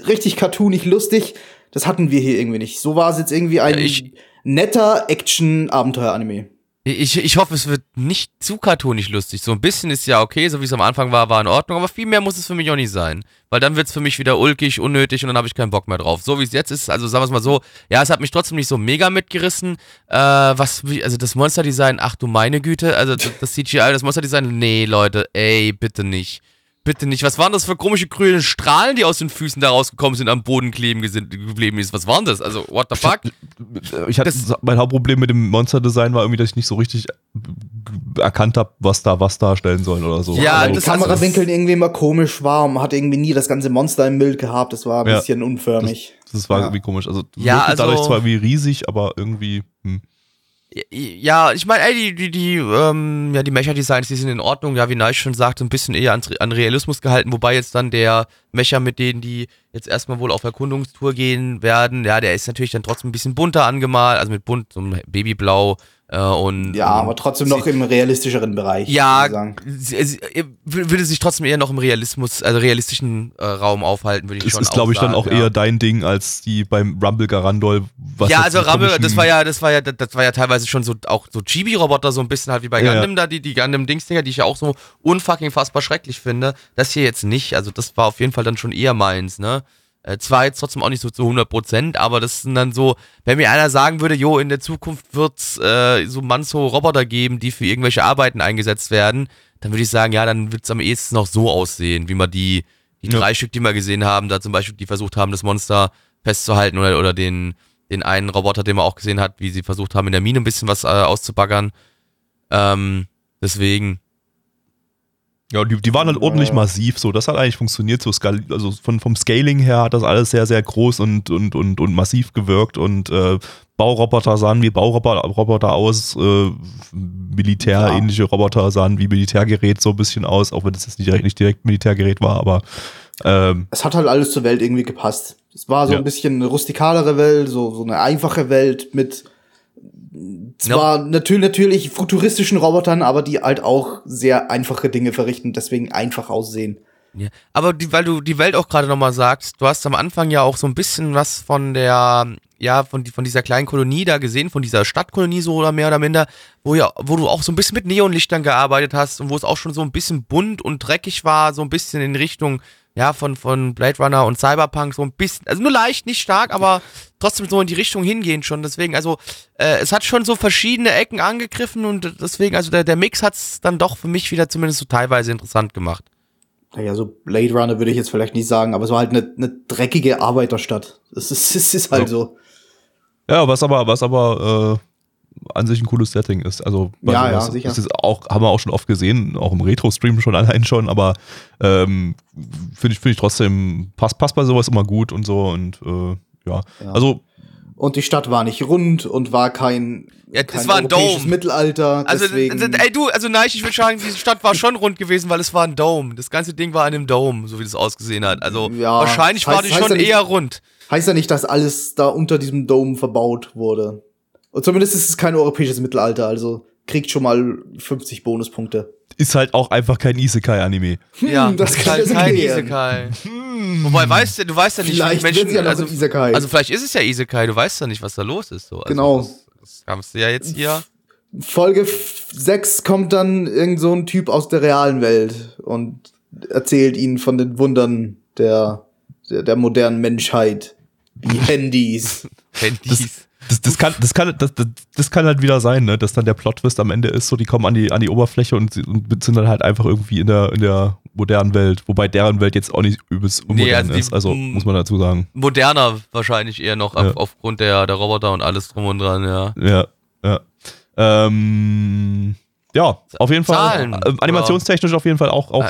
richtig cartoonig lustig. Das hatten wir hier irgendwie nicht. So war es jetzt irgendwie ein Ja, netter Action-Abenteuer-Anime. Ich, ich hoffe, es wird nicht zu cartoonisch lustig. So ein bisschen ist ja okay, so wie es am Anfang war, war in Ordnung, aber viel mehr muss es für mich auch nicht sein. Weil dann wird es für mich wieder ulkig, unnötig und dann habe ich keinen Bock mehr drauf. So wie es jetzt ist, also sagen wir es mal so, ja, es hat mich trotzdem nicht so mega mitgerissen. Äh, was, also das Monsterdesign, ach du meine Güte, also das CGI, das Monsterdesign, nee, Leute, ey, bitte nicht. Bitte nicht. Was waren das für komische grüne Strahlen, die aus den Füßen da rausgekommen sind, am Boden kleben geblieben ist? Was waren das? Also, what the fuck? ich hatte, das- mein Hauptproblem mit dem Monster-Design war irgendwie, dass ich nicht so richtig erkannt habe, was da was darstellen sollen oder so. Ja, also, die das- Kamerawinkel irgendwie immer komisch war und man hat irgendwie nie das ganze Monster im Bild gehabt. Das war ein Ja. bisschen unförmig. das war Ja. irgendwie komisch. Also, Ja, wirkte dadurch also- zwar wie riesig, aber irgendwie, hm. Ja, ich meine, ey, die, die, die, ähm, ja, die Mecha-Designs, die sind in Ordnung, ja, wie Nice schon sagte, ein bisschen eher an, an Realismus gehalten, wobei jetzt dann der Mecha, mit denen die jetzt erstmal wohl auf Erkundungstour gehen werden, ja, der ist natürlich dann trotzdem ein bisschen bunter angemalt, also mit bunt, so einem Babyblau und Ja, aber trotzdem noch im realistischeren Bereich. ja, sie, sie, er würde sich trotzdem eher noch im Realismus, also realistischen äh, Raum aufhalten, würde ich Es schon ist, glaube ich, dann auch ja. eher dein Ding als die beim Rumble Garandol. was ja, also komischen- das war ja, das war ja, das war ja teilweise schon so auch so Chibi-Roboter, so ein bisschen halt wie bei Ja, Gundam da, die, die Gundam-Dingsdinger, die ich ja auch so unfucking fassbar schrecklich finde. Das hier jetzt nicht. Also das war auf jeden Fall dann schon eher meins, ne? Äh, zwar jetzt trotzdem auch nicht so zu 100 Prozent, aber das sind dann so, wenn mir einer sagen würde, jo, in der Zukunft wird's äh, so manso Roboter geben, die für irgendwelche Arbeiten eingesetzt werden, dann würde ich sagen, ja, dann wird's am ehesten noch so aussehen, wie man die, die Ja. drei Stück, die wir gesehen haben, da zum Beispiel, die versucht haben, das Monster festzuhalten oder, oder den, den einen Roboter, den man auch gesehen hat, wie sie versucht haben, in der Mine ein bisschen was äh, auszubaggern. Ähm, deswegen, Ja, die, die waren halt ordentlich Ja. massiv, so. Das hat eigentlich funktioniert, so also von, vom Scaling her hat das alles sehr, sehr groß und, und, und, und massiv gewirkt und äh, Bauroboter sahen wie Bauroboter Roboter aus, äh, militärähnliche Roboter sahen wie Militärgerät so ein bisschen aus, auch wenn das jetzt nicht direkt, nicht direkt Militärgerät war, aber ähm, Es hat halt alles zur Welt irgendwie gepasst. Es war so Ja. ein bisschen eine rustikalere Welt, so, so eine einfache Welt mit zwar natürlich, natürlich futuristischen Robotern, aber die halt auch sehr einfache Dinge verrichten, deswegen einfach aussehen. Ja, aber die, weil du die Welt auch gerade nochmal sagst, du hast am Anfang ja auch so ein bisschen was von der, ja, von, von dieser kleinen Kolonie da gesehen, von dieser Stadtkolonie so oder mehr oder minder, wo ja, wo du auch so ein bisschen mit Neonlichtern gearbeitet hast und wo es auch schon so ein bisschen bunt und dreckig war, so ein bisschen in Richtung, ja, von, von Blade Runner und Cyberpunk, so ein bisschen, also nur leicht, nicht stark, aber trotzdem so in die Richtung hingehen schon. Deswegen, also, äh, es hat schon so verschiedene Ecken angegriffen und deswegen, also der, der Mix hat es dann doch für mich wieder zumindest so teilweise interessant gemacht. Naja, so Blade Runner würde ich jetzt vielleicht nicht sagen, aber es war halt eine, eine dreckige Arbeiterstadt. Es ist, *laughs* es ist halt Ja. so. ja, was aber, was aber äh, an sich ein cooles Setting ist. Also bei Ja, ja, sicher. ist es auch, haben wir auch schon oft gesehen, auch im Retro-Stream schon allein schon, aber ähm, finde ich, finde ich trotzdem, passt, passt bei sowas immer gut und so und äh, ja. Ja. Also Und die Stadt war nicht rund und war kein, Ja, das kein war ein europäisches Dome. Mittelalter. Also, deswegen, ey, du, also nein, ich würde sagen, diese Stadt war schon rund gewesen, weil es war ein Dome. Das ganze Ding war in einem Dome, so wie das ausgesehen hat. Also, Ja, wahrscheinlich das heißt- war die schon ja nicht- eher rund. heißt ja nicht, dass alles da unter diesem Dome verbaut wurde. Und zumindest ist es kein europäisches Mittelalter, also kriegt schon mal 50 Bonuspunkte. ist halt auch einfach kein Isekai-Anime. Ja, Hm, das das ist kann halt kein erklären. Isekai. Wobei, weißt du, du weißt ja nicht, Vielleicht wie Menschen, ja also, Isekai. also vielleicht ist es ja Isekai, du weißt ja nicht, was da los ist. So. Also, Genau. Das, das kannst du ja jetzt hier. Folge 6 kommt dann irgend so ein Typ aus der realen Welt und erzählt ihnen von den Wundern der, der, der modernen Menschheit. Wie *laughs* Handys. Handys. Das, das, kann, das, kann, das, das, das kann halt wieder sein, ne? dass dann der Plot-Twist am Ende ist, so die kommen an die, an die Oberfläche und, und sind dann halt einfach irgendwie in der, in der modernen Welt, wobei deren Welt jetzt auch nicht übelst Nee, unmodern also die- ist, also muss man dazu sagen. Moderner wahrscheinlich eher noch, Ja. auf, aufgrund der, der Roboter und alles drum und dran, ja. Ja, ja. Ähm, ja, auf jeden Fall. Zahlen, Äh, animationstechnisch auf jeden Fall auch, auch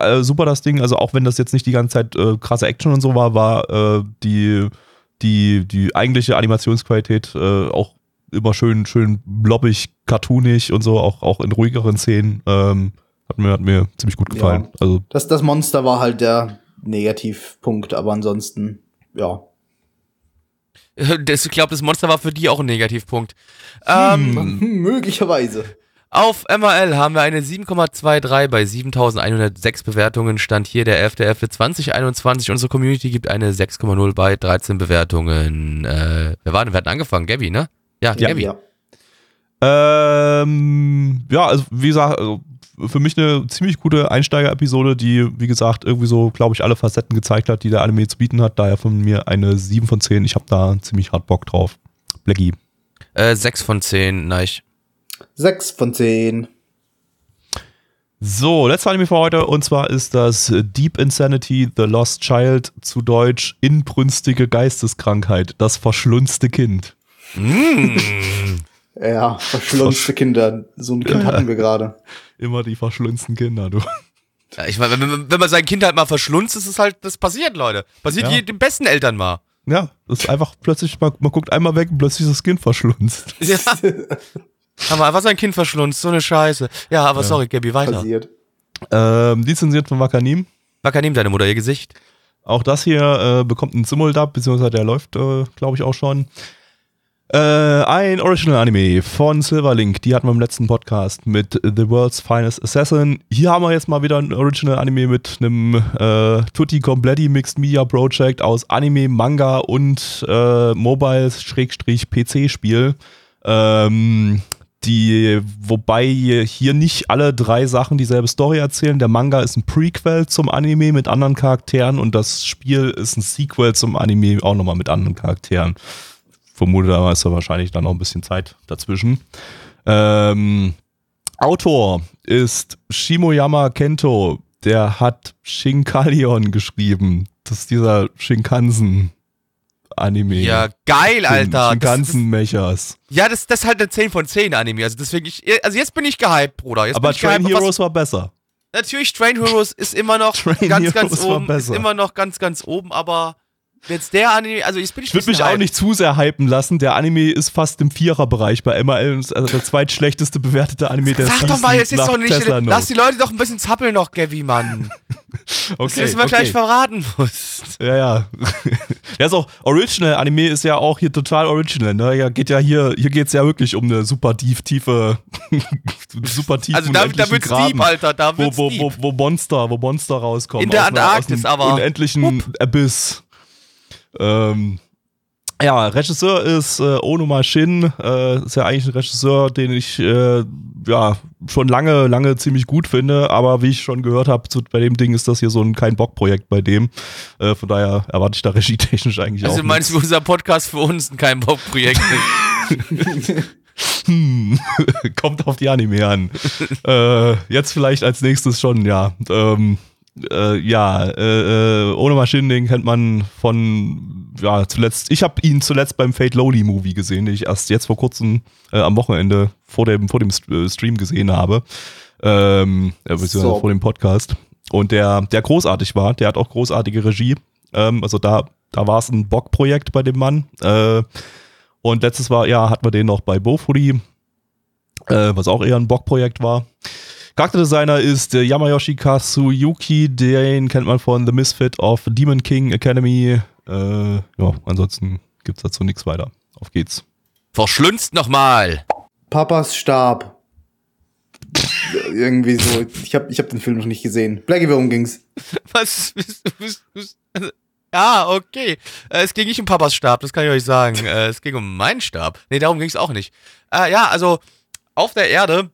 Ah, äh, super das Ding. Also auch wenn das jetzt nicht die ganze Zeit äh, krasse Action und so war, war äh, die, die, die eigentliche Animationsqualität äh, auch immer schön, schön blobbig, cartoonig und so, auch, auch in ruhigeren Szenen. Ähm, hat, mir, hat mir ziemlich gut gefallen. Ja. Also Das, das Monster war halt der Negativpunkt, aber ansonsten, ja. *laughs* Das, ich glaube, das Monster war für die auch ein Negativpunkt. Ähm, Hm, möglicherweise. Auf MRL haben wir eine 7,23 bei 7106 Bewertungen. Stand hier der 11.11.2021. Unsere Community gibt eine 6,0 bei 13 Bewertungen. Äh, wer war denn? Wir hatten angefangen. Gabby, ne? Ja, Ja, Gabby. ja. Ähm, ja, also wie gesagt, also für mich eine ziemlich gute Einsteiger-Episode, die, wie gesagt, irgendwie so, glaube ich, alle Facetten gezeigt hat, die der Anime zu bieten hat. Daher von mir eine 7 von 10. Ich habe da ziemlich hart Bock drauf. Blackie. Äh, 6 von 10, nein. Sechs von zehn. So, letzter Anime für heute und zwar ist das Deep Insanity, The Lost Child, zu Deutsch Inbrünstige Geisteskrankheit, das verschlunzte Kind. *laughs* Ja, verschlunzte Kinder. So ein Kind hatten wir gerade. Immer die verschlunzten Kinder, du. Ja, ich meine, wenn, man- wenn man sein Kind halt mal verschlunzt, ist es halt, das passiert, Leute. Passiert Ja. je- den besten Eltern mal. Ja, das ist einfach plötzlich, man, man guckt einmal weg und plötzlich ist das Kind verschlunzt. Ja. *laughs* Haben wir einfach sein Kind verschlunzt, so eine Scheiße. Ja, aber sorry, Gabby, weiter. Passiert. Ähm, lizenziert von Wakanim. Wacker, nimm deine Mutter ihr Gesicht. Auch das hier äh, bekommt einen Simuldub, beziehungsweise der läuft, äh, glaube ich, auch schon. Äh, ein Original-Anime von Silverlink, die hatten wir im letzten Podcast mit The World's Finest Assassin. Hier haben wir jetzt mal wieder ein Original-Anime mit einem äh, Tutti Completi Mixed Media Project aus Anime, Manga und äh, Mobile-PC-Spiel. Ähm, die, wobei hier nicht alle drei Sachen dieselbe Story erzählen. Der Manga ist ein Prequel zum Anime mit anderen Charakteren und das Spiel ist ein Sequel zum Anime auch nochmal mit anderen Charakteren. Vermute, da ist ja wahrscheinlich dann noch ein bisschen Zeit dazwischen. Ähm, Autor ist Shimoyama Kento. Der hat Shinkalion geschrieben. Das ist dieser Shinkansen Anime. Ja, geil, Alter. Den Das, das, ganzen Mechers. ja, das, das ist halt eine 10 von 10 Anime. Also deswegen, ich, also jetzt bin ich gehypt, Bruder. Jetzt Aber Train gehypt, auf was- Heroes war besser. Natürlich, Train Heroes ist immer noch *laughs* Train ganz, ganz Heroes war oben. Ist immer noch ganz, ganz oben, aber jetzt der Anime, also jetzt bin ich Ich würde mich auch nicht zu sehr hypen lassen. Der Anime ist fast im Viererbereich bei ist Also der zweitschlechteste bewertete Anime der Sag doch mal, jetzt ist doch nicht. Tesla. Lass die Leute doch ein bisschen zappeln noch, Gavi, Mann. *laughs* okay, das ist mal gleich verraten musst. Ja, ja. *laughs* ja, ist auch Original Anime ist ja auch hier total original, ne? Ja, geht ja hier, hier geht's ja wirklich um eine super tief, tiefe, *laughs* super tiefen Also da, da wird's Graben, deep, Alter. Da wo, wird's wo, deep. wo, wo Monster, wo Monster rauskommen. In der Antarktis, aber- Unendlichen Abyss. Ähm, ja, Regisseur ist äh, Onuma Shin, äh, ist ja eigentlich ein Regisseur, den ich äh, ja schon lange, lange ziemlich gut finde, aber wie ich schon gehört habe, bei dem Ding ist das hier so ein kein Bock-Projekt bei dem. Äh, von daher erwarte ich da *laughs* regietechnisch eigentlich Also auch. du meinst, nichts. unser Podcast für uns ein kein Bock-Projekt *laughs* Hm, *laughs* kommt auf die Anime an. äh, jetzt vielleicht als nächstes schon, ja. Ähm, äh, ja, äh, äh, ohne Maschinen, den kennt man von, ja, zuletzt, ich habe ihn zuletzt beim Fate Lowly Movie gesehen, den ich erst jetzt vor kurzem äh, am Wochenende vor dem, vor dem äh, Stream gesehen habe. Ähm, äh, beziehungsweise So. vor dem Podcast. Und der, der großartig war, der hat auch großartige Regie. Ähm, also da, da war es ein Bock-Projekt bei dem Mann. Äh, und letztes Mal, ja, hatten wir den noch bei Bofuri, was auch eher ein Bock-Projekt war. Charakterdesigner ist äh, Yamayoshi Kazuyuki, den kennt man von The Misfit of Demon King Academy. Äh, ja, ansonsten gibt's dazu nichts weiter. Auf geht's. Verschlünzt nochmal. Papas Stab. Irgendwie so. Ich habe ich hab den Film noch nicht gesehen. Blackie, worum ging's? *laughs* Was? du- also, Ja, okay. Äh, es ging nicht um Papas Stab, das kann ich euch sagen. Äh, es ging um meinen Stab. Nee, darum ging es auch nicht. Äh, ja, also auf der Erde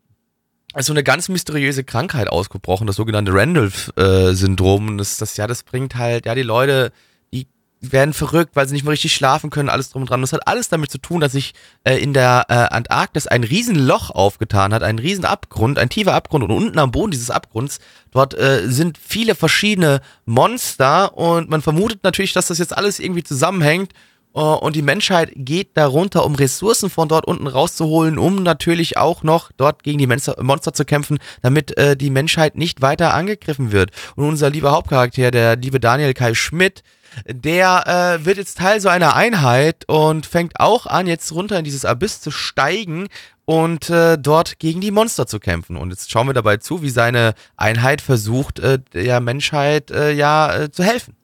so eine ganz mysteriöse Krankheit ausgebrochen, das sogenannte Randolph-Syndrom. Das, das, ja, das bringt halt, ja, die Leute, die werden verrückt, weil sie nicht mehr richtig schlafen können, alles drum und dran. Das hat alles damit zu tun, dass sich äh, in der äh, Antarktis ein Riesenloch aufgetan hat, ein Riesenabgrund, ein tiefer Abgrund und unten am Boden dieses Abgrunds, dort äh, sind viele verschiedene Monster und man vermutet natürlich, dass das jetzt alles irgendwie zusammenhängt und die Menschheit geht darunter, um Ressourcen von dort unten rauszuholen, um natürlich auch noch dort gegen die Monster, Monster zu kämpfen, damit äh, die Menschheit nicht weiter angegriffen wird. Und unser lieber Hauptcharakter, der liebe Daniel Kai Schmidt, der äh, wird jetzt Teil so einer Einheit und fängt auch an, jetzt runter in dieses Abyss zu steigen und äh, dort gegen die Monster zu kämpfen. Und jetzt schauen wir dabei zu, wie seine Einheit versucht, äh, der Menschheit äh, ja äh, zu helfen.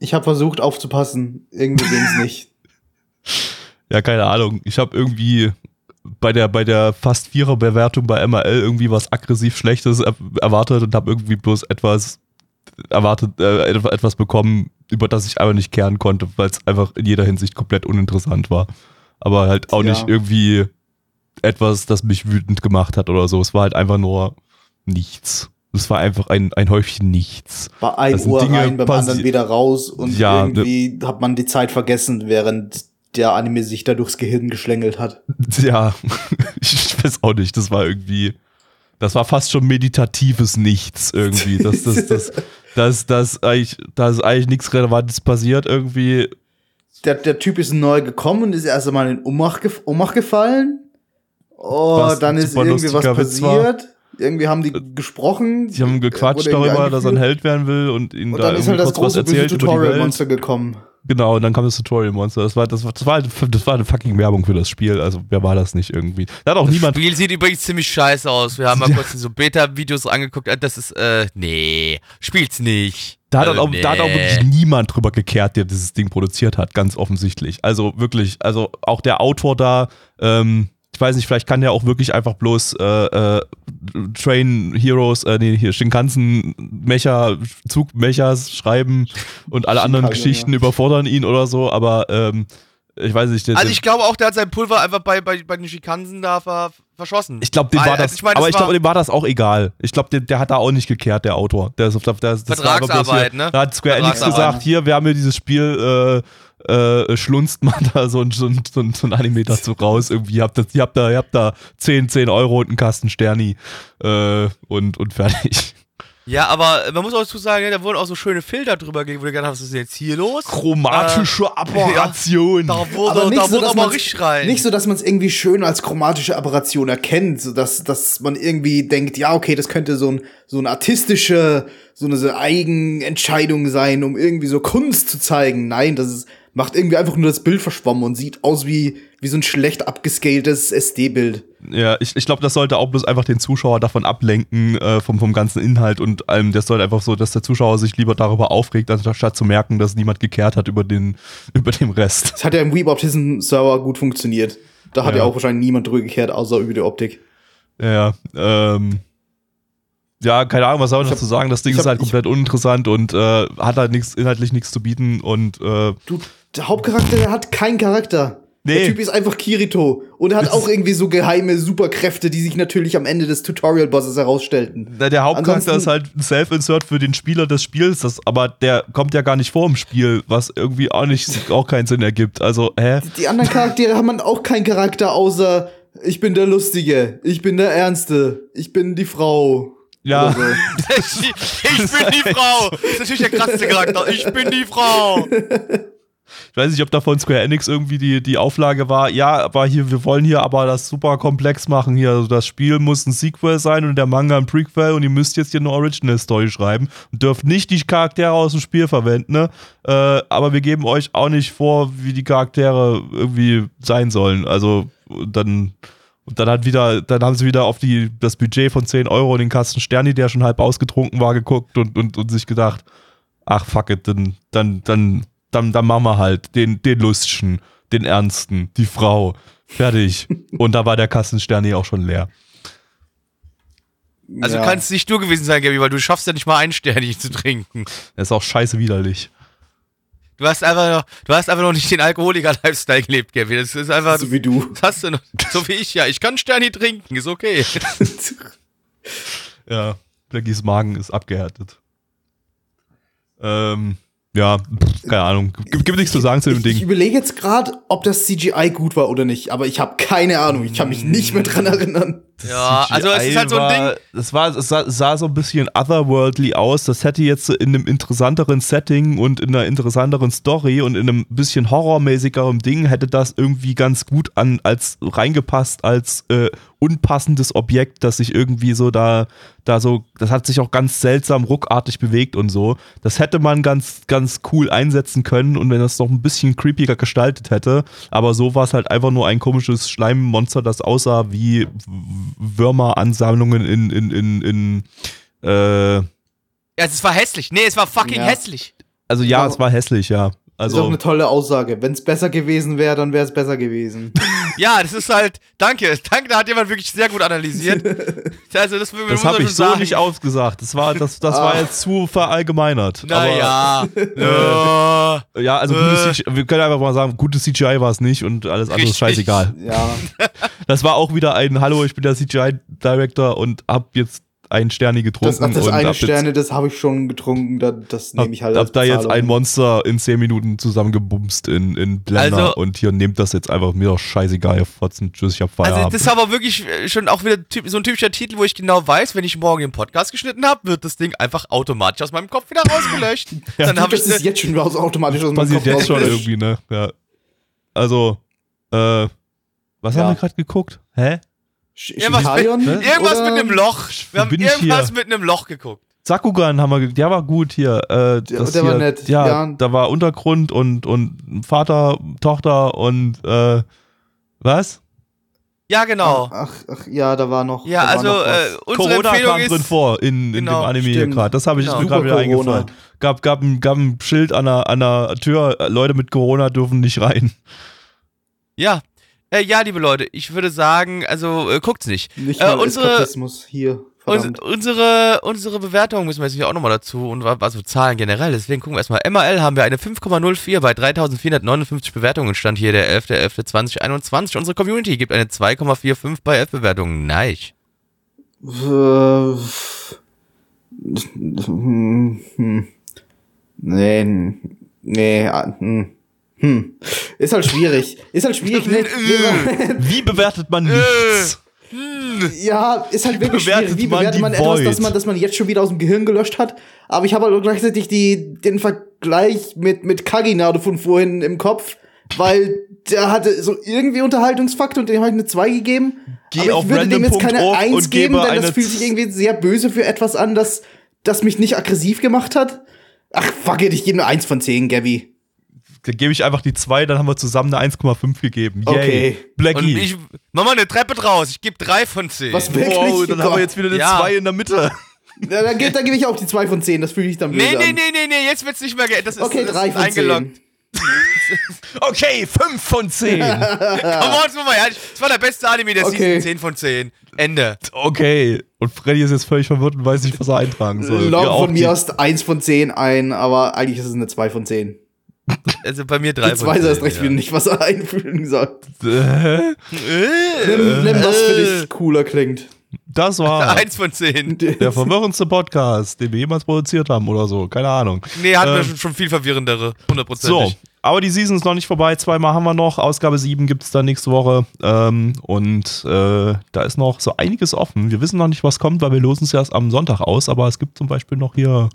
Ich habe versucht aufzupassen. Irgendwie ging's *laughs* nicht. Ja, keine Ahnung. Ich habe irgendwie bei der, bei der fast Vierer Bewertung bei MRL irgendwie was aggressiv Schlechtes er erwartet und habe irgendwie bloß etwas erwartet, äh, etwas bekommen, über das ich einfach nicht kehren konnte, weil es einfach in jeder Hinsicht komplett uninteressant war. Aber halt auch Ja. nicht irgendwie etwas, das mich wütend gemacht hat oder so. Es war halt einfach nur nichts. Es war einfach ein, ein Häufchen nichts. War ein Uhr Dinge rein, beim anderen wieder raus und Ja, irgendwie hat man die Zeit vergessen, während der Anime sich da durchs Gehirn geschlängelt hat. *laughs* Ja, *laughs* ich weiß auch nicht. Das war irgendwie, das war fast schon meditatives Nichts irgendwie. Das, das, *laughs* das, das, das, eigentlich, da ist eigentlich nichts Relevantes passiert irgendwie. Der, der Typ ist neu gekommen und ist erst einmal in Ohnmacht, Ohnmacht gefallen. Oh, Was dann ist irgendwie was Witz war. Irgendwie haben die gesprochen. Die haben gequatscht Wurde irgendwie darüber, dass er ein. Held werden will und ihn Und da dann ist irgendwie halt das kurz was große. Tutorial-Monster gekommen. Genau, und dann kam das Tutorial-Monster. Das war, das, war, das, war, das war eine fucking Werbung für das Spiel. Also, wer war das nicht irgendwie? Da hat auch niemand. Spiel sieht übrigens ziemlich scheiße aus. Wir haben mal kurz so Beta-Videos angeguckt. Äh, Das ist, äh, nee, spielt's nicht. Da hat, Also, auch, da hat auch nee. wirklich niemand drüber gekehrt, der dieses Ding produziert hat, ganz offensichtlich. Also wirklich, also auch der Autor da, ähm, ich weiß nicht, vielleicht kann der auch wirklich einfach bloß äh, äh, Train Heroes, äh, nee, hier Shinkansen Mecha, Zugmechas schreiben und alle anderen Shinkansen, Geschichten ja. überfordern ihn oder so, aber ähm, ich weiß nicht, Also ich glaube auch, der hat sein Pulver einfach bei, bei, bei den Schikansen da ver, verschossen. Ich glaube, dem war das, also ich meine, aber das ich glaube, dem war das auch egal. Ich glaube, der, der hat da auch nicht gekehrt, der Autor. Der ist auf der, der, das aber Vertragsarbeit, hier, ne? Da hat Square Enix gesagt, hier, wir haben hier dieses Spiel, äh, äh, schlunzt man *laughs* da so ein, so ein, so ein, so Anime dazu raus. Irgendwie, ihr habt, das, ihr habt da, ihr habt da 10, 10 Euro und einen Kasten Sterni, äh, und, und fertig. Ja, aber man muss auch dazu sagen, da wurden auch so schöne Filter drüber gelegt, wo du gedacht hast, was ist denn jetzt hier los? Chromatische Aberration. Da wurde, da wurde dass aber man's- richtig rein. nicht so, dass man es irgendwie schön als chromatische Aberration erkennt, so dass, dass man irgendwie denkt, ja, okay, das könnte so ein so eine artistische, so eine so Eigenentscheidung sein, um irgendwie so Kunst zu zeigen. Nein, das ist, macht irgendwie einfach nur das Bild verschwommen und sieht aus wie, wie so ein schlecht abgescaltes SD-Bild. Ja, ich, ich glaube, das sollte auch bloß einfach den Zuschauer davon ablenken, äh, vom, vom ganzen Inhalt und allem. Das sollte einfach so, dass der Zuschauer sich lieber darüber aufregt, anstatt zu merken, dass niemand gekehrt hat über den, *laughs* über den Rest. Das hat ja im Weeboptism-Server gut funktioniert. Da hat Ja. ja auch wahrscheinlich niemand drüber gekehrt, außer über die Optik. Ja, ähm. Ja, keine Ahnung, was soll man Ich hab- dazu sagen? Das Ding ich ist hab- halt komplett uninteressant und äh, hat halt nichts, inhaltlich nichts zu bieten und äh, Du, der Hauptcharakter, der hat keinen Charakter. Der Nee. Typ ist einfach Kirito. Und er hat auch irgendwie so geheime Superkräfte, die sich natürlich am Ende des Tutorial-Bosses herausstellten. der, der Hauptcharakter ist halt ein Self-Insert für den Spieler des Spiels, das, aber der kommt ja gar nicht vor im Spiel, was irgendwie auch nicht auch keinen Sinn ergibt. Also, hä? Die anderen Charaktere haben auch keinen Charakter, außer ich bin der Lustige, ich bin der Ernste, ich bin die Frau. Ja. So. *laughs* ich bin die Frau. Das ist natürlich der krasseste Charakter. Ich bin die Frau. Ich weiß nicht, ob da von Square Enix irgendwie die, die Auflage war, ja, aber hier, wir wollen hier aber das super komplex machen hier. Also das Spiel muss ein Sequel sein und der Manga ein Prequel und ihr müsst jetzt hier eine Original Story schreiben und dürft nicht die Charaktere aus dem Spiel verwenden, ne? Äh, aber wir geben euch auch nicht vor, wie die Charaktere irgendwie sein sollen. Also dann. Und dann hat wieder, dann haben sie wieder auf die, das Budget von 10 Euro in den Kasten Sterni, der schon halb ausgetrunken war, geguckt und, und, und sich gedacht, ach fuck it, dann, dann, dann, dann, dann machen wir halt den, den Lustschen, den Ernsten, die Frau. Fertig. *laughs* Und da war der Kassensterni auch schon leer. Also Ja. kann es nicht du gewesen sein, Gabi, weil du schaffst ja nicht mal einen Stern zu trinken. Das ist auch scheiße widerlich. Du hast einfach noch, du hast einfach noch nicht den Alkoholiker-Lifestyle gelebt, Gabi. Das ist einfach, So wie du. das hast du noch, so wie ich ja. Ich kann Sterni trinken, ist okay. *laughs* Ja, Blackies Magen ist abgehärtet. Ähm, ja, pff, keine Ahnung. Gibt, gibt nichts zu sagen zu dem Ich, ich Ding. überlege jetzt gerade, ob das CGI gut war oder nicht, aber ich habe keine Ahnung. Ich kann mich nicht mehr dran erinnern. Ja, also es ist halt so ein Ding. Es, war, es sah, sah so ein bisschen otherworldly aus. Das hätte jetzt in einem interessanteren Setting und in einer interessanteren Story und in einem bisschen horrormäßigeren Ding hätte das irgendwie ganz gut an als reingepasst als äh, unpassendes Objekt, das sich irgendwie so da da so, das hat sich auch ganz seltsam ruckartig bewegt und so. Das hätte man ganz ganz cool einsetzen können und wenn das noch ein bisschen creepiger gestaltet hätte, aber so war es halt einfach nur ein komisches Schleimmonster, das aussah wie Würmeransammlungen in, in, in, in äh, Ja, es war hässlich. Nee, es war fucking Ja. hässlich. also ja, es war hässlich, ja. Das ist auch Also eine tolle Aussage. Wenn es besser gewesen wäre, dann wäre es besser gewesen. *laughs* Ja, das ist halt, danke, *laughs* danke, da hat jemand wirklich sehr gut analysiert. *laughs* Also das, das habe ich schon so sagen. nicht ausgesagt. Das war, das, das war Ah. jetzt zu verallgemeinert. Naja. ja. Aber, ja, *laughs* also Äh. gutes CGI, wir können einfach mal sagen, gutes CGI war es nicht und alles andere ist scheißegal. Ja. Das war auch wieder ein Hallo, ich bin der CGI-Director und hab jetzt einen Sterni getrunken. Das, ach, das und eine hab Sterne, das habe ich schon getrunken. Da, das Hab, nehme ich halt hab als da jetzt ein Monster in 10 Minuten zusammengebumst in, in Blender Also- und hier nehmt das jetzt einfach mir doch scheißegal, ihr Fotzen, tschüss, ich hab Also Feierabend. das ist aber wirklich äh, schon auch wieder so ein typischer Titel, wo ich genau weiß, wenn ich morgen den Podcast geschnitten habe, wird das Ding einfach automatisch aus meinem Kopf wieder rausgelöscht. *laughs* Dann habe ich das ist jetzt schon automatisch aus meinem passiert Kopf jetzt schon irgendwie, ne? Ja. Also, äh, was Ja. haben wir gerade geguckt? Hä? Sch- Irgendwas Shintaion? mit- irgendwas Oder- mit einem Loch. Wir haben irgendwas hier? mit einem Loch geguckt. Sakugan haben wir, ge- der war gut hier. Äh, Der- das der hier, war nett, Ja, ja. da war Untergrund und, und Vater, Tochter und, äh, was? Ja, genau. Ach, ach, ja, da war noch. ja, also noch äh, unsere Corona Empfehlung kam ist. drin vor in, in Genau, dem Anime hier stimmt. gerade. Das habe ich Genau. mir gerade wieder eingefallen. Gab, gab, ein, gab ein Schild an der, an der Tür, äh, Leute mit Corona dürfen nicht rein. Ja. Äh, ja, liebe Leute, ich würde sagen, also äh, guckt's nicht. Nicht äh, unsere- hier. Uns, unsere, unsere Bewertung müssen wir jetzt hier auch nochmal dazu und also Zahlen generell. Deswegen gucken wir erstmal. MRL haben wir eine 5,04 bei 3459 Bewertungen. Stand hier der 11.11.2021. Unsere Community gibt eine 2,45 bei 11 Bewertungen. Nice. Äh, hm, hm. Nee, nee, ah, hm. Hm. Ist halt schwierig. Ist halt schwierig. Nee, *laughs* Wie bewertet man nichts? Mann! Ja, ist halt wirklich bewertet schwierig. Wie man bewertet die man etwas, das man, das man jetzt schon wieder aus dem Gehirn gelöscht hat? Aber ich habe halt auch gleichzeitig die, den Vergleich mit, mit Kaginade von vorhin im Kopf, weil der hatte so irgendwie Unterhaltungsfaktor und dem habe ich eine 2 gegeben. Geh aber ich würde dem jetzt keine random.org 1 und geben, gebe denn das fühlt sich irgendwie sehr böse für etwas an, das, das mich nicht aggressiv gemacht hat. Ach, fuck it, ich gebe eine 1 von 10, Gabby. Da gebe ich einfach die 2, dann haben wir zusammen eine 1,5 gegeben. Yay. Okay. Und Blackie. ich mach mal eine Treppe draus. Ich gebe drei von zehn. Was wirklich? wow, dann haben wir jetzt wieder eine Ja. 2 in der Mitte. Ja, dann, ge- dann gebe ich auch die 2 von 10, das fühle ich dann böse Nee, nee, nee, nee, nee, jetzt wird's nicht mehr. ge- Das ist, Okay, das 3 ist von 10. eingeloggt. *laughs* Okay, 5 von 10. Komm *laughs* on, mal ehrlich. Das war der beste Anime der Okay. Season 10 von 10. Ende. okay. Und Freddy ist jetzt völlig verwirrt und weiß nicht, was er eintragen soll. Log auch von mir aus 1 von 10 ein, aber eigentlich ist es eine 2 von 10. Also bei mir drei Jetzt weiß 10. er erst recht wieder nicht, was *laughs* er einfühlen soll. Äh, Nimm, nimm was für dich cooler klingt. Das war *laughs* Eins von zehn. der verwirrendste Podcast, den wir jemals produziert haben oder so. Keine Ahnung. Nee, hatten wir Ähm, schon, schon viel verwirrendere. So, Hundertprozentig. aber die Season ist noch nicht vorbei. Zweimal haben wir noch. Ausgabe 7 gibt es dann nächste Woche. Ähm, und äh, da ist noch so einiges offen. Wir wissen noch nicht, was kommt, weil wir losen es erst am Sonntag aus. Aber es gibt zum Beispiel noch hier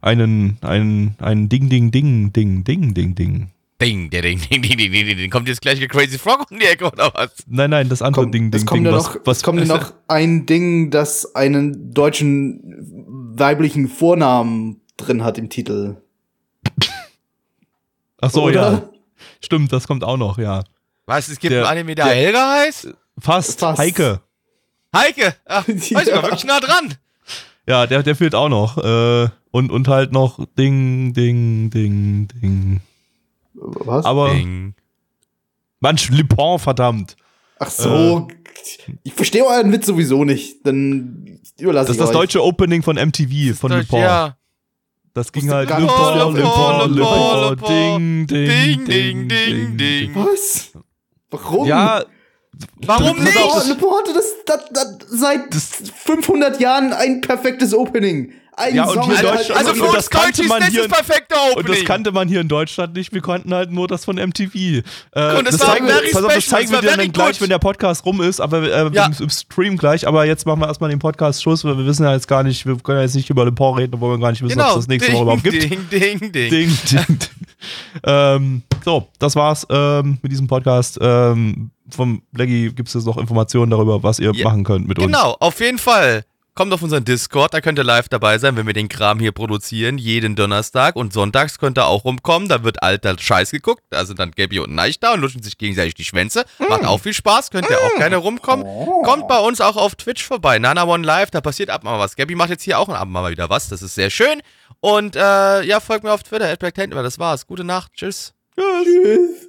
einen, einen, einen Ding, Ding, Ding, Ding, Ding, Ding, Ding. Ding, der Ding, ding, ding, ding, ding, ding. Kommt jetzt gleich der Crazy Frog um die Ecke oder was? Nein, nein, das andere Komm, Ding, Ding, kommt Ding. ja was, noch, was, es kommt ja noch *laughs* ein Ding, das einen deutschen weiblichen Vornamen drin hat im Titel. ach so, Oder? ja. Stimmt, das kommt auch noch, ja. Was, es gibt Der- einen Anime, der der- Helga heißt? Fast, Fast. Heike. Heike! Ach, *laughs* weiß ich Ja. war wirklich nah dran. Ja, der, der fehlt auch noch. Äh, und, und halt noch Ding, Ding, Ding, Ding. Was? Aber, Ding. Manch, Lupin, verdammt. Ach so. Ich verstehe euren Witz sowieso nicht. Dann überlasse Das ich ist das euch. deutsche Opening von MTV, von Deutsch, Lupin. Ja. Das ging halt Lupin, Lupin, das Lupin, Lupin, Ding, Ding, Ding, ding, ding. Was? Warum? Ja, Warum nicht? Le Pen hatte das, das, das seit 500 Jahren ein perfektes Opening. Ein Ja, und Song, hier in der Deutschland- Also für das uns Deutsche kannte ist man das hier- das perfekte Opening. und das kannte man hier in Deutschland nicht. Wir kannten halt nur das von MTV. Äh, Und das das war zeigen, very pass auf, das zeigen das wir dir dann gleich, wenn der Podcast rum ist, aber äh, Ja. im, im Stream gleich. Aber jetzt machen wir erstmal den Podcast Schluss, weil wir wissen ja jetzt gar nicht, wir können ja jetzt nicht über Le Pen reden, obwohl wir gar nicht wissen, ob genau. es das nächste ding, Woche überhaupt gibt. Ding, ding, ding. Ding, ding, ding. ähm, so, das war's ähm, mit diesem Podcast. Ähm, vom Blackie gibt es jetzt noch Informationen darüber, was ihr Ja, machen könnt mit uns. Genau, auf jeden Fall. Kommt auf unseren Discord, da könnt ihr live dabei sein, wenn wir den Kram hier produzieren, jeden Donnerstag und sonntags könnt ihr auch rumkommen, da wird alter Scheiß geguckt, also dann Gabby und Neich da und lutschen sich gegenseitig die Schwänze, macht auch viel Spaß, könnt ihr auch gerne rumkommen. Kommt bei uns auch auf Twitch vorbei, Nana One Live, da passiert ab mal was. Gabby macht jetzt hier auch ein Abend mal wieder was, das ist sehr schön. Und äh, ja, folgt mir auf Twitter, das war's. Gute Nacht, tschüss. Tschüss.